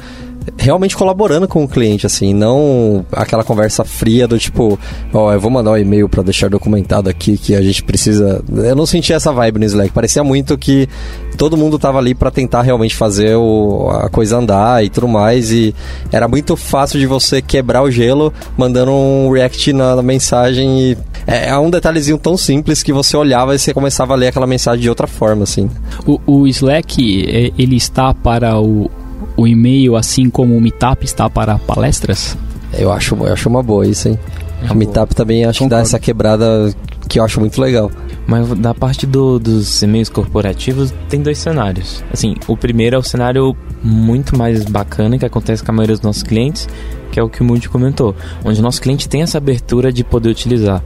Speaker 2: realmente colaborando com o cliente, assim, não aquela conversa fria do tipo, ó, oh, eu vou mandar um e-mail para deixar documentado aqui que a gente precisa. Eu não senti essa vibe no Slack. Parecia muito que todo mundo tava ali para tentar realmente fazer o, a coisa andar e tudo mais. E era muito fácil de você quebrar o gelo mandando um react na, na mensagem e é, é, um detalhezinho tão simples que você olhava e você começava a ler aquela mensagem de outra forma, assim.
Speaker 3: O, o Slack, ele está para o, o e-mail, assim como o Meetup está para palestras?
Speaker 2: Eu acho, eu acho uma boa isso, hein? É o Meetup também acho Concordo. que dá essa quebrada que eu acho muito legal.
Speaker 4: Mas da parte do, dos e-mails corporativos, tem dois cenários. Assim, o primeiro é o cenário muito mais bacana que acontece com a maioria dos nossos clientes, que é o que o Moody comentou, onde o nosso cliente tem essa abertura de poder utilizar.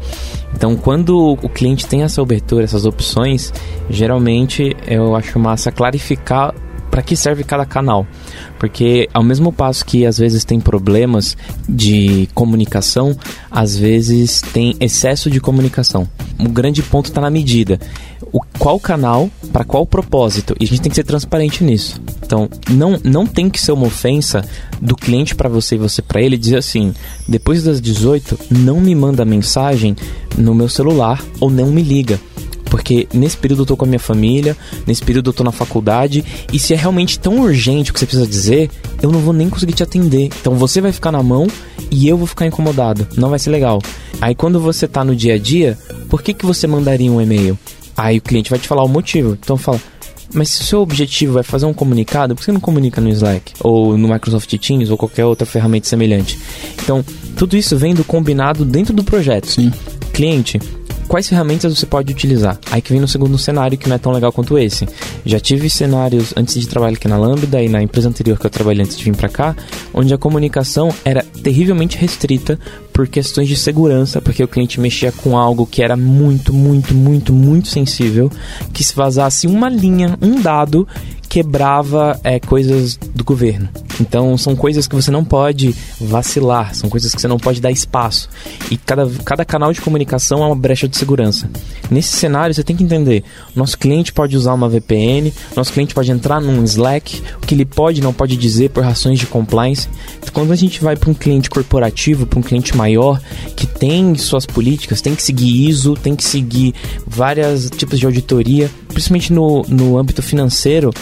Speaker 4: Então, quando o cliente tem essa abertura, essas opções, geralmente eu acho massa clarificar para que serve cada canal. Porque ao mesmo passo que às vezes tem problemas de comunicação, às vezes tem excesso de comunicação. O grande ponto está na medida. O, qual canal, para qual propósito? E a gente tem que ser transparente nisso. Então, não, não tem que ser uma ofensa do cliente para você e você para ele dizer assim: depois das 18, não me manda mensagem no meu celular ou não me liga porque nesse período eu tô com a minha família, nesse período eu tô na faculdade, e se é realmente tão urgente o que você precisa dizer, eu não vou nem conseguir te atender. Então você vai ficar na mão e eu vou ficar incomodado. Não vai ser legal. Aí quando você tá no dia a dia, por que, que você mandaria um e-mail? Aí o cliente vai te falar o motivo. Então fala, mas se o seu objetivo é fazer um comunicado, por que você não comunica no Slack? Ou no Microsoft Teams ou qualquer outra ferramenta semelhante? Então, tudo isso vem do combinado dentro do projeto.
Speaker 6: Sim.
Speaker 4: Cliente, quais ferramentas você pode utilizar. Aí que vem no segundo cenário que não é tão legal quanto esse. Já tive cenários antes de trabalhar aqui na Lambda e na empresa anterior que eu trabalhei antes de vir para cá, onde a comunicação era terrivelmente restrita por questões de segurança, porque o cliente mexia com algo que era muito, muito, muito, muito sensível, que se vazasse uma linha, um dado, quebrava é, coisas do governo. Então são coisas que você não pode vacilar, são coisas que você não pode dar espaço. E cada, cada canal de comunicação é uma brecha de segurança. Nesse cenário você tem que entender: nosso cliente pode usar uma VPN, nosso cliente pode entrar num Slack, o que ele pode e não pode dizer por razões de compliance. Quando a gente vai para um cliente corporativo, para um cliente maior, que tem suas políticas, tem que seguir ISO, tem que seguir vários tipos de auditoria, principalmente no, no âmbito financeiro,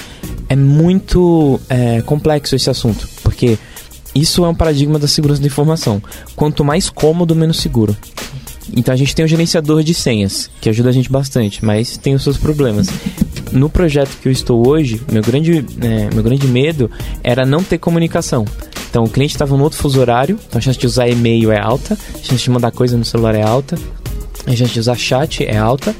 Speaker 4: é muito é, complexo esse assunto, porque isso é um paradigma da segurança da informação. Quanto mais cômodo, menos seguro. Então a gente tem o gerenciador de senhas, que ajuda a gente bastante, mas tem os seus problemas. No projeto que eu estou hoje, meu grande, é, meu grande medo era não ter comunicação. Então o cliente estava no outro fuso horário, então a chance de usar e-mail é alta, a chance de mandar coisa no celular é alta, a chance de usar chat é alta,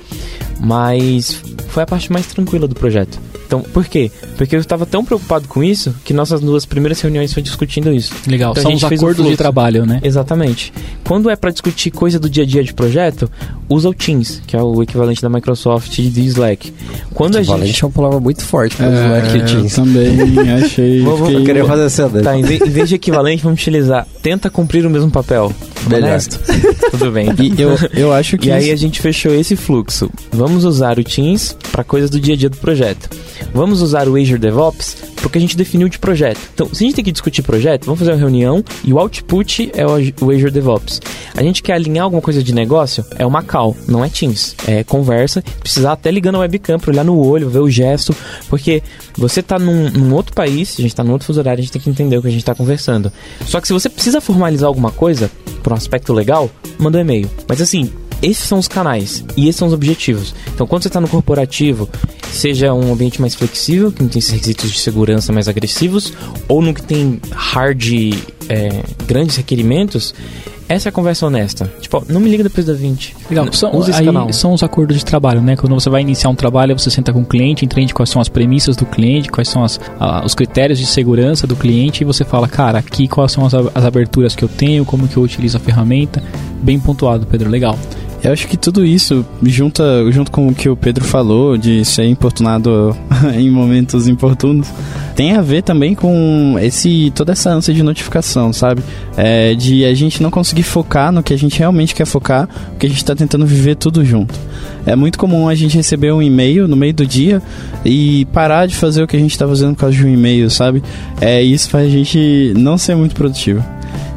Speaker 4: mas foi a parte mais tranquila do projeto. Então, por quê? Porque eu estava tão preocupado com isso que nossas duas primeiras reuniões foi discutindo isso.
Speaker 3: Legal,
Speaker 4: Então, a
Speaker 3: são
Speaker 4: gente
Speaker 3: os
Speaker 4: fez um
Speaker 3: acordos de trabalho, né?
Speaker 4: Exatamente. Quando é para discutir coisa do dia a dia de projeto, usa o Teams, que é o equivalente da Microsoft e do Slack. Quando a gente
Speaker 2: é uma palavra muito forte para usar aqui,
Speaker 6: eu
Speaker 2: Teams.
Speaker 6: também achei. (laughs)
Speaker 2: Vou, vou querer fazer essa.
Speaker 4: Tá, em vez de equivalente, vamos utilizar tenta cumprir o mesmo papel. Honesto. (laughs) Tudo bem.
Speaker 6: E eu, eu acho que
Speaker 4: E aí a gente fechou esse fluxo. Vamos usar o Teams para coisas do dia a dia do projeto. Vamos usar o Azure DevOps porque a gente definiu de projeto. Então, se a gente tem que discutir projeto, vamos fazer uma reunião e o output é o Azure DevOps. A gente quer alinhar alguma coisa de negócio, é uma call, não é Teams. É conversa, precisar até ligando a webcam para olhar no olho, ver o gesto, porque você tá num, num outro país, a gente tá num outro fuso horário, a gente tem que entender o que a gente tá conversando. Só que se você precisa formalizar alguma coisa, por um aspecto legal, manda um e-mail. Mas assim, esses são os canais e esses são os objetivos. Então, quando você está no corporativo, seja um ambiente mais flexível, que não tem esses requisitos de segurança mais agressivos, ou no que tem hard, é, grandes requerimentos, essa é a conversa honesta. Tipo, não me liga depois da 20.
Speaker 3: Legal, são,
Speaker 4: usa esse canal.
Speaker 3: são os acordos de trabalho, né? Quando você vai iniciar um trabalho, você senta com o cliente, entende quais são as premissas do cliente, quais são as, a- os critérios de segurança do cliente e você fala, cara, aqui quais são as, as aberturas que eu tenho, como que eu utilizo a ferramenta. Bem pontuado, Pedro, legal.
Speaker 6: Eu acho que tudo isso, junta, junto com o que o Pedro falou, de ser importunado (laughs) em momentos importunos, tem a ver também com esse toda essa ânsia de notificação, sabe? É, de a gente não conseguir focar no que a gente realmente quer focar, porque a gente está tentando viver tudo junto. É muito comum a gente receber um e-mail no meio do dia e parar de fazer o que a gente está fazendo por causa de um e-mail, sabe? É, isso faz a gente não ser muito produtivo.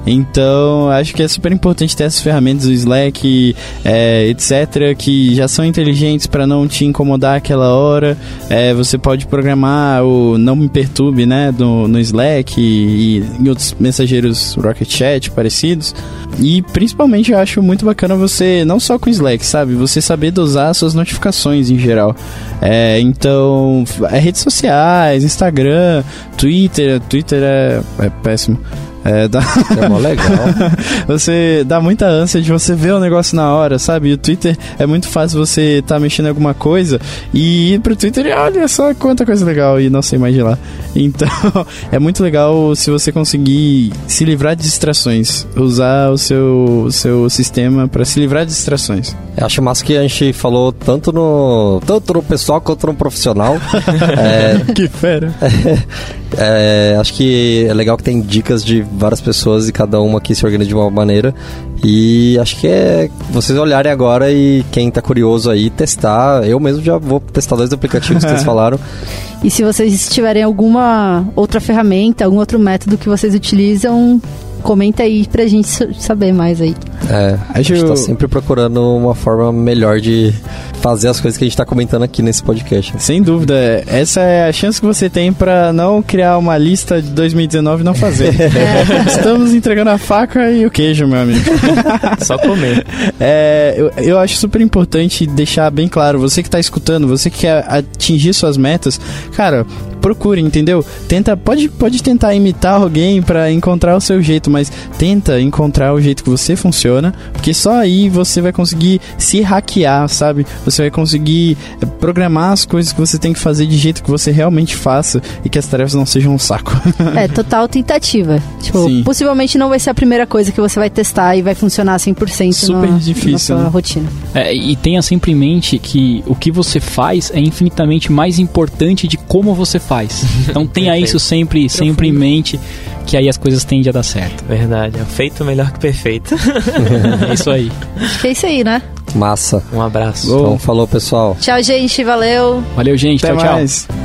Speaker 6: Então, acho que é super importante ter essas ferramentas, o Slack, é, etc., que já são inteligentes para não te incomodar aquela hora. É, você pode programar o não me perturbe, né, no, no Slack e, e em outros mensageiros Rocket Chat parecidos. E principalmente eu acho muito bacana você, não só com o Slack, sabe, você saber dosar as suas notificações em geral. É, então, é redes sociais, Instagram, Twitter, Twitter é, é péssimo. É, dá...
Speaker 2: É mó legal. (laughs)
Speaker 6: você dá muita ânsia de você ver o negócio na hora, sabe? O Twitter é muito fácil você tá mexendo em alguma coisa e ir pro Twitter e olha só quanta coisa legal e não sei mais de lá. Então, (laughs) é muito legal se você conseguir se livrar de distrações, usar o seu, o seu sistema para se livrar de distrações.
Speaker 2: Eu acho massa que a gente falou tanto no, tanto no pessoal quanto no profissional. (laughs) é,
Speaker 6: que fera.
Speaker 2: é, acho que é legal que tem dicas de várias pessoas e cada uma aqui se organiza de uma maneira. E acho que é vocês olharem agora e quem tá curioso aí testar. Eu mesmo já vou testar dois aplicativos que vocês (laughs) falaram.
Speaker 5: E se vocês tiverem alguma outra ferramenta, algum outro método que vocês utilizam, comenta aí pra gente saber mais aí.
Speaker 2: É, a gente
Speaker 6: Acho-
Speaker 2: tá sempre procurando uma forma melhor de fazer as coisas que a gente tá comentando aqui nesse podcast.
Speaker 6: Sem dúvida, essa é a chance que você tem pra não criar uma lista de 2019 e não fazer. (laughs) Estamos entregando a faca e o queijo, meu amigo. (laughs)
Speaker 4: Só comer.
Speaker 6: É, eu, eu acho super importante deixar bem claro, você que tá escutando, você que quer atingir suas metas, cara, procure, entendeu? Tenta, pode, pode tentar imitar alguém pra encontrar o seu jeito, mas tenta encontrar o jeito que você funciona, porque só aí você vai conseguir se hackear, sabe? Você vai conseguir eh, programar as coisas que você tem que fazer de jeito que você realmente faça e que as tarefas não sejam um saco.
Speaker 5: É, (laughs) total tentativa. Tipo,
Speaker 6: Sim.
Speaker 5: possivelmente não vai ser a primeira coisa que você vai testar e vai funcionar 100%
Speaker 6: Super
Speaker 5: na,
Speaker 6: difícil,
Speaker 5: na sua
Speaker 6: né?
Speaker 5: rotina.
Speaker 3: É, e tenha sempre em mente que o que você faz é infinitamente mais importante de como você faz. Então (laughs) tenha isso sempre, sempre em mente, que aí as coisas tendem a dar certo.
Speaker 4: Verdade. É feito melhor que perfeito. (laughs)
Speaker 3: É isso aí.
Speaker 5: Acho que é isso aí, né?
Speaker 2: Massa.
Speaker 4: Um abraço.
Speaker 2: Então falou, pessoal.
Speaker 5: Tchau, gente. Valeu.
Speaker 3: Valeu, gente.
Speaker 6: Até
Speaker 3: tchau, tchau.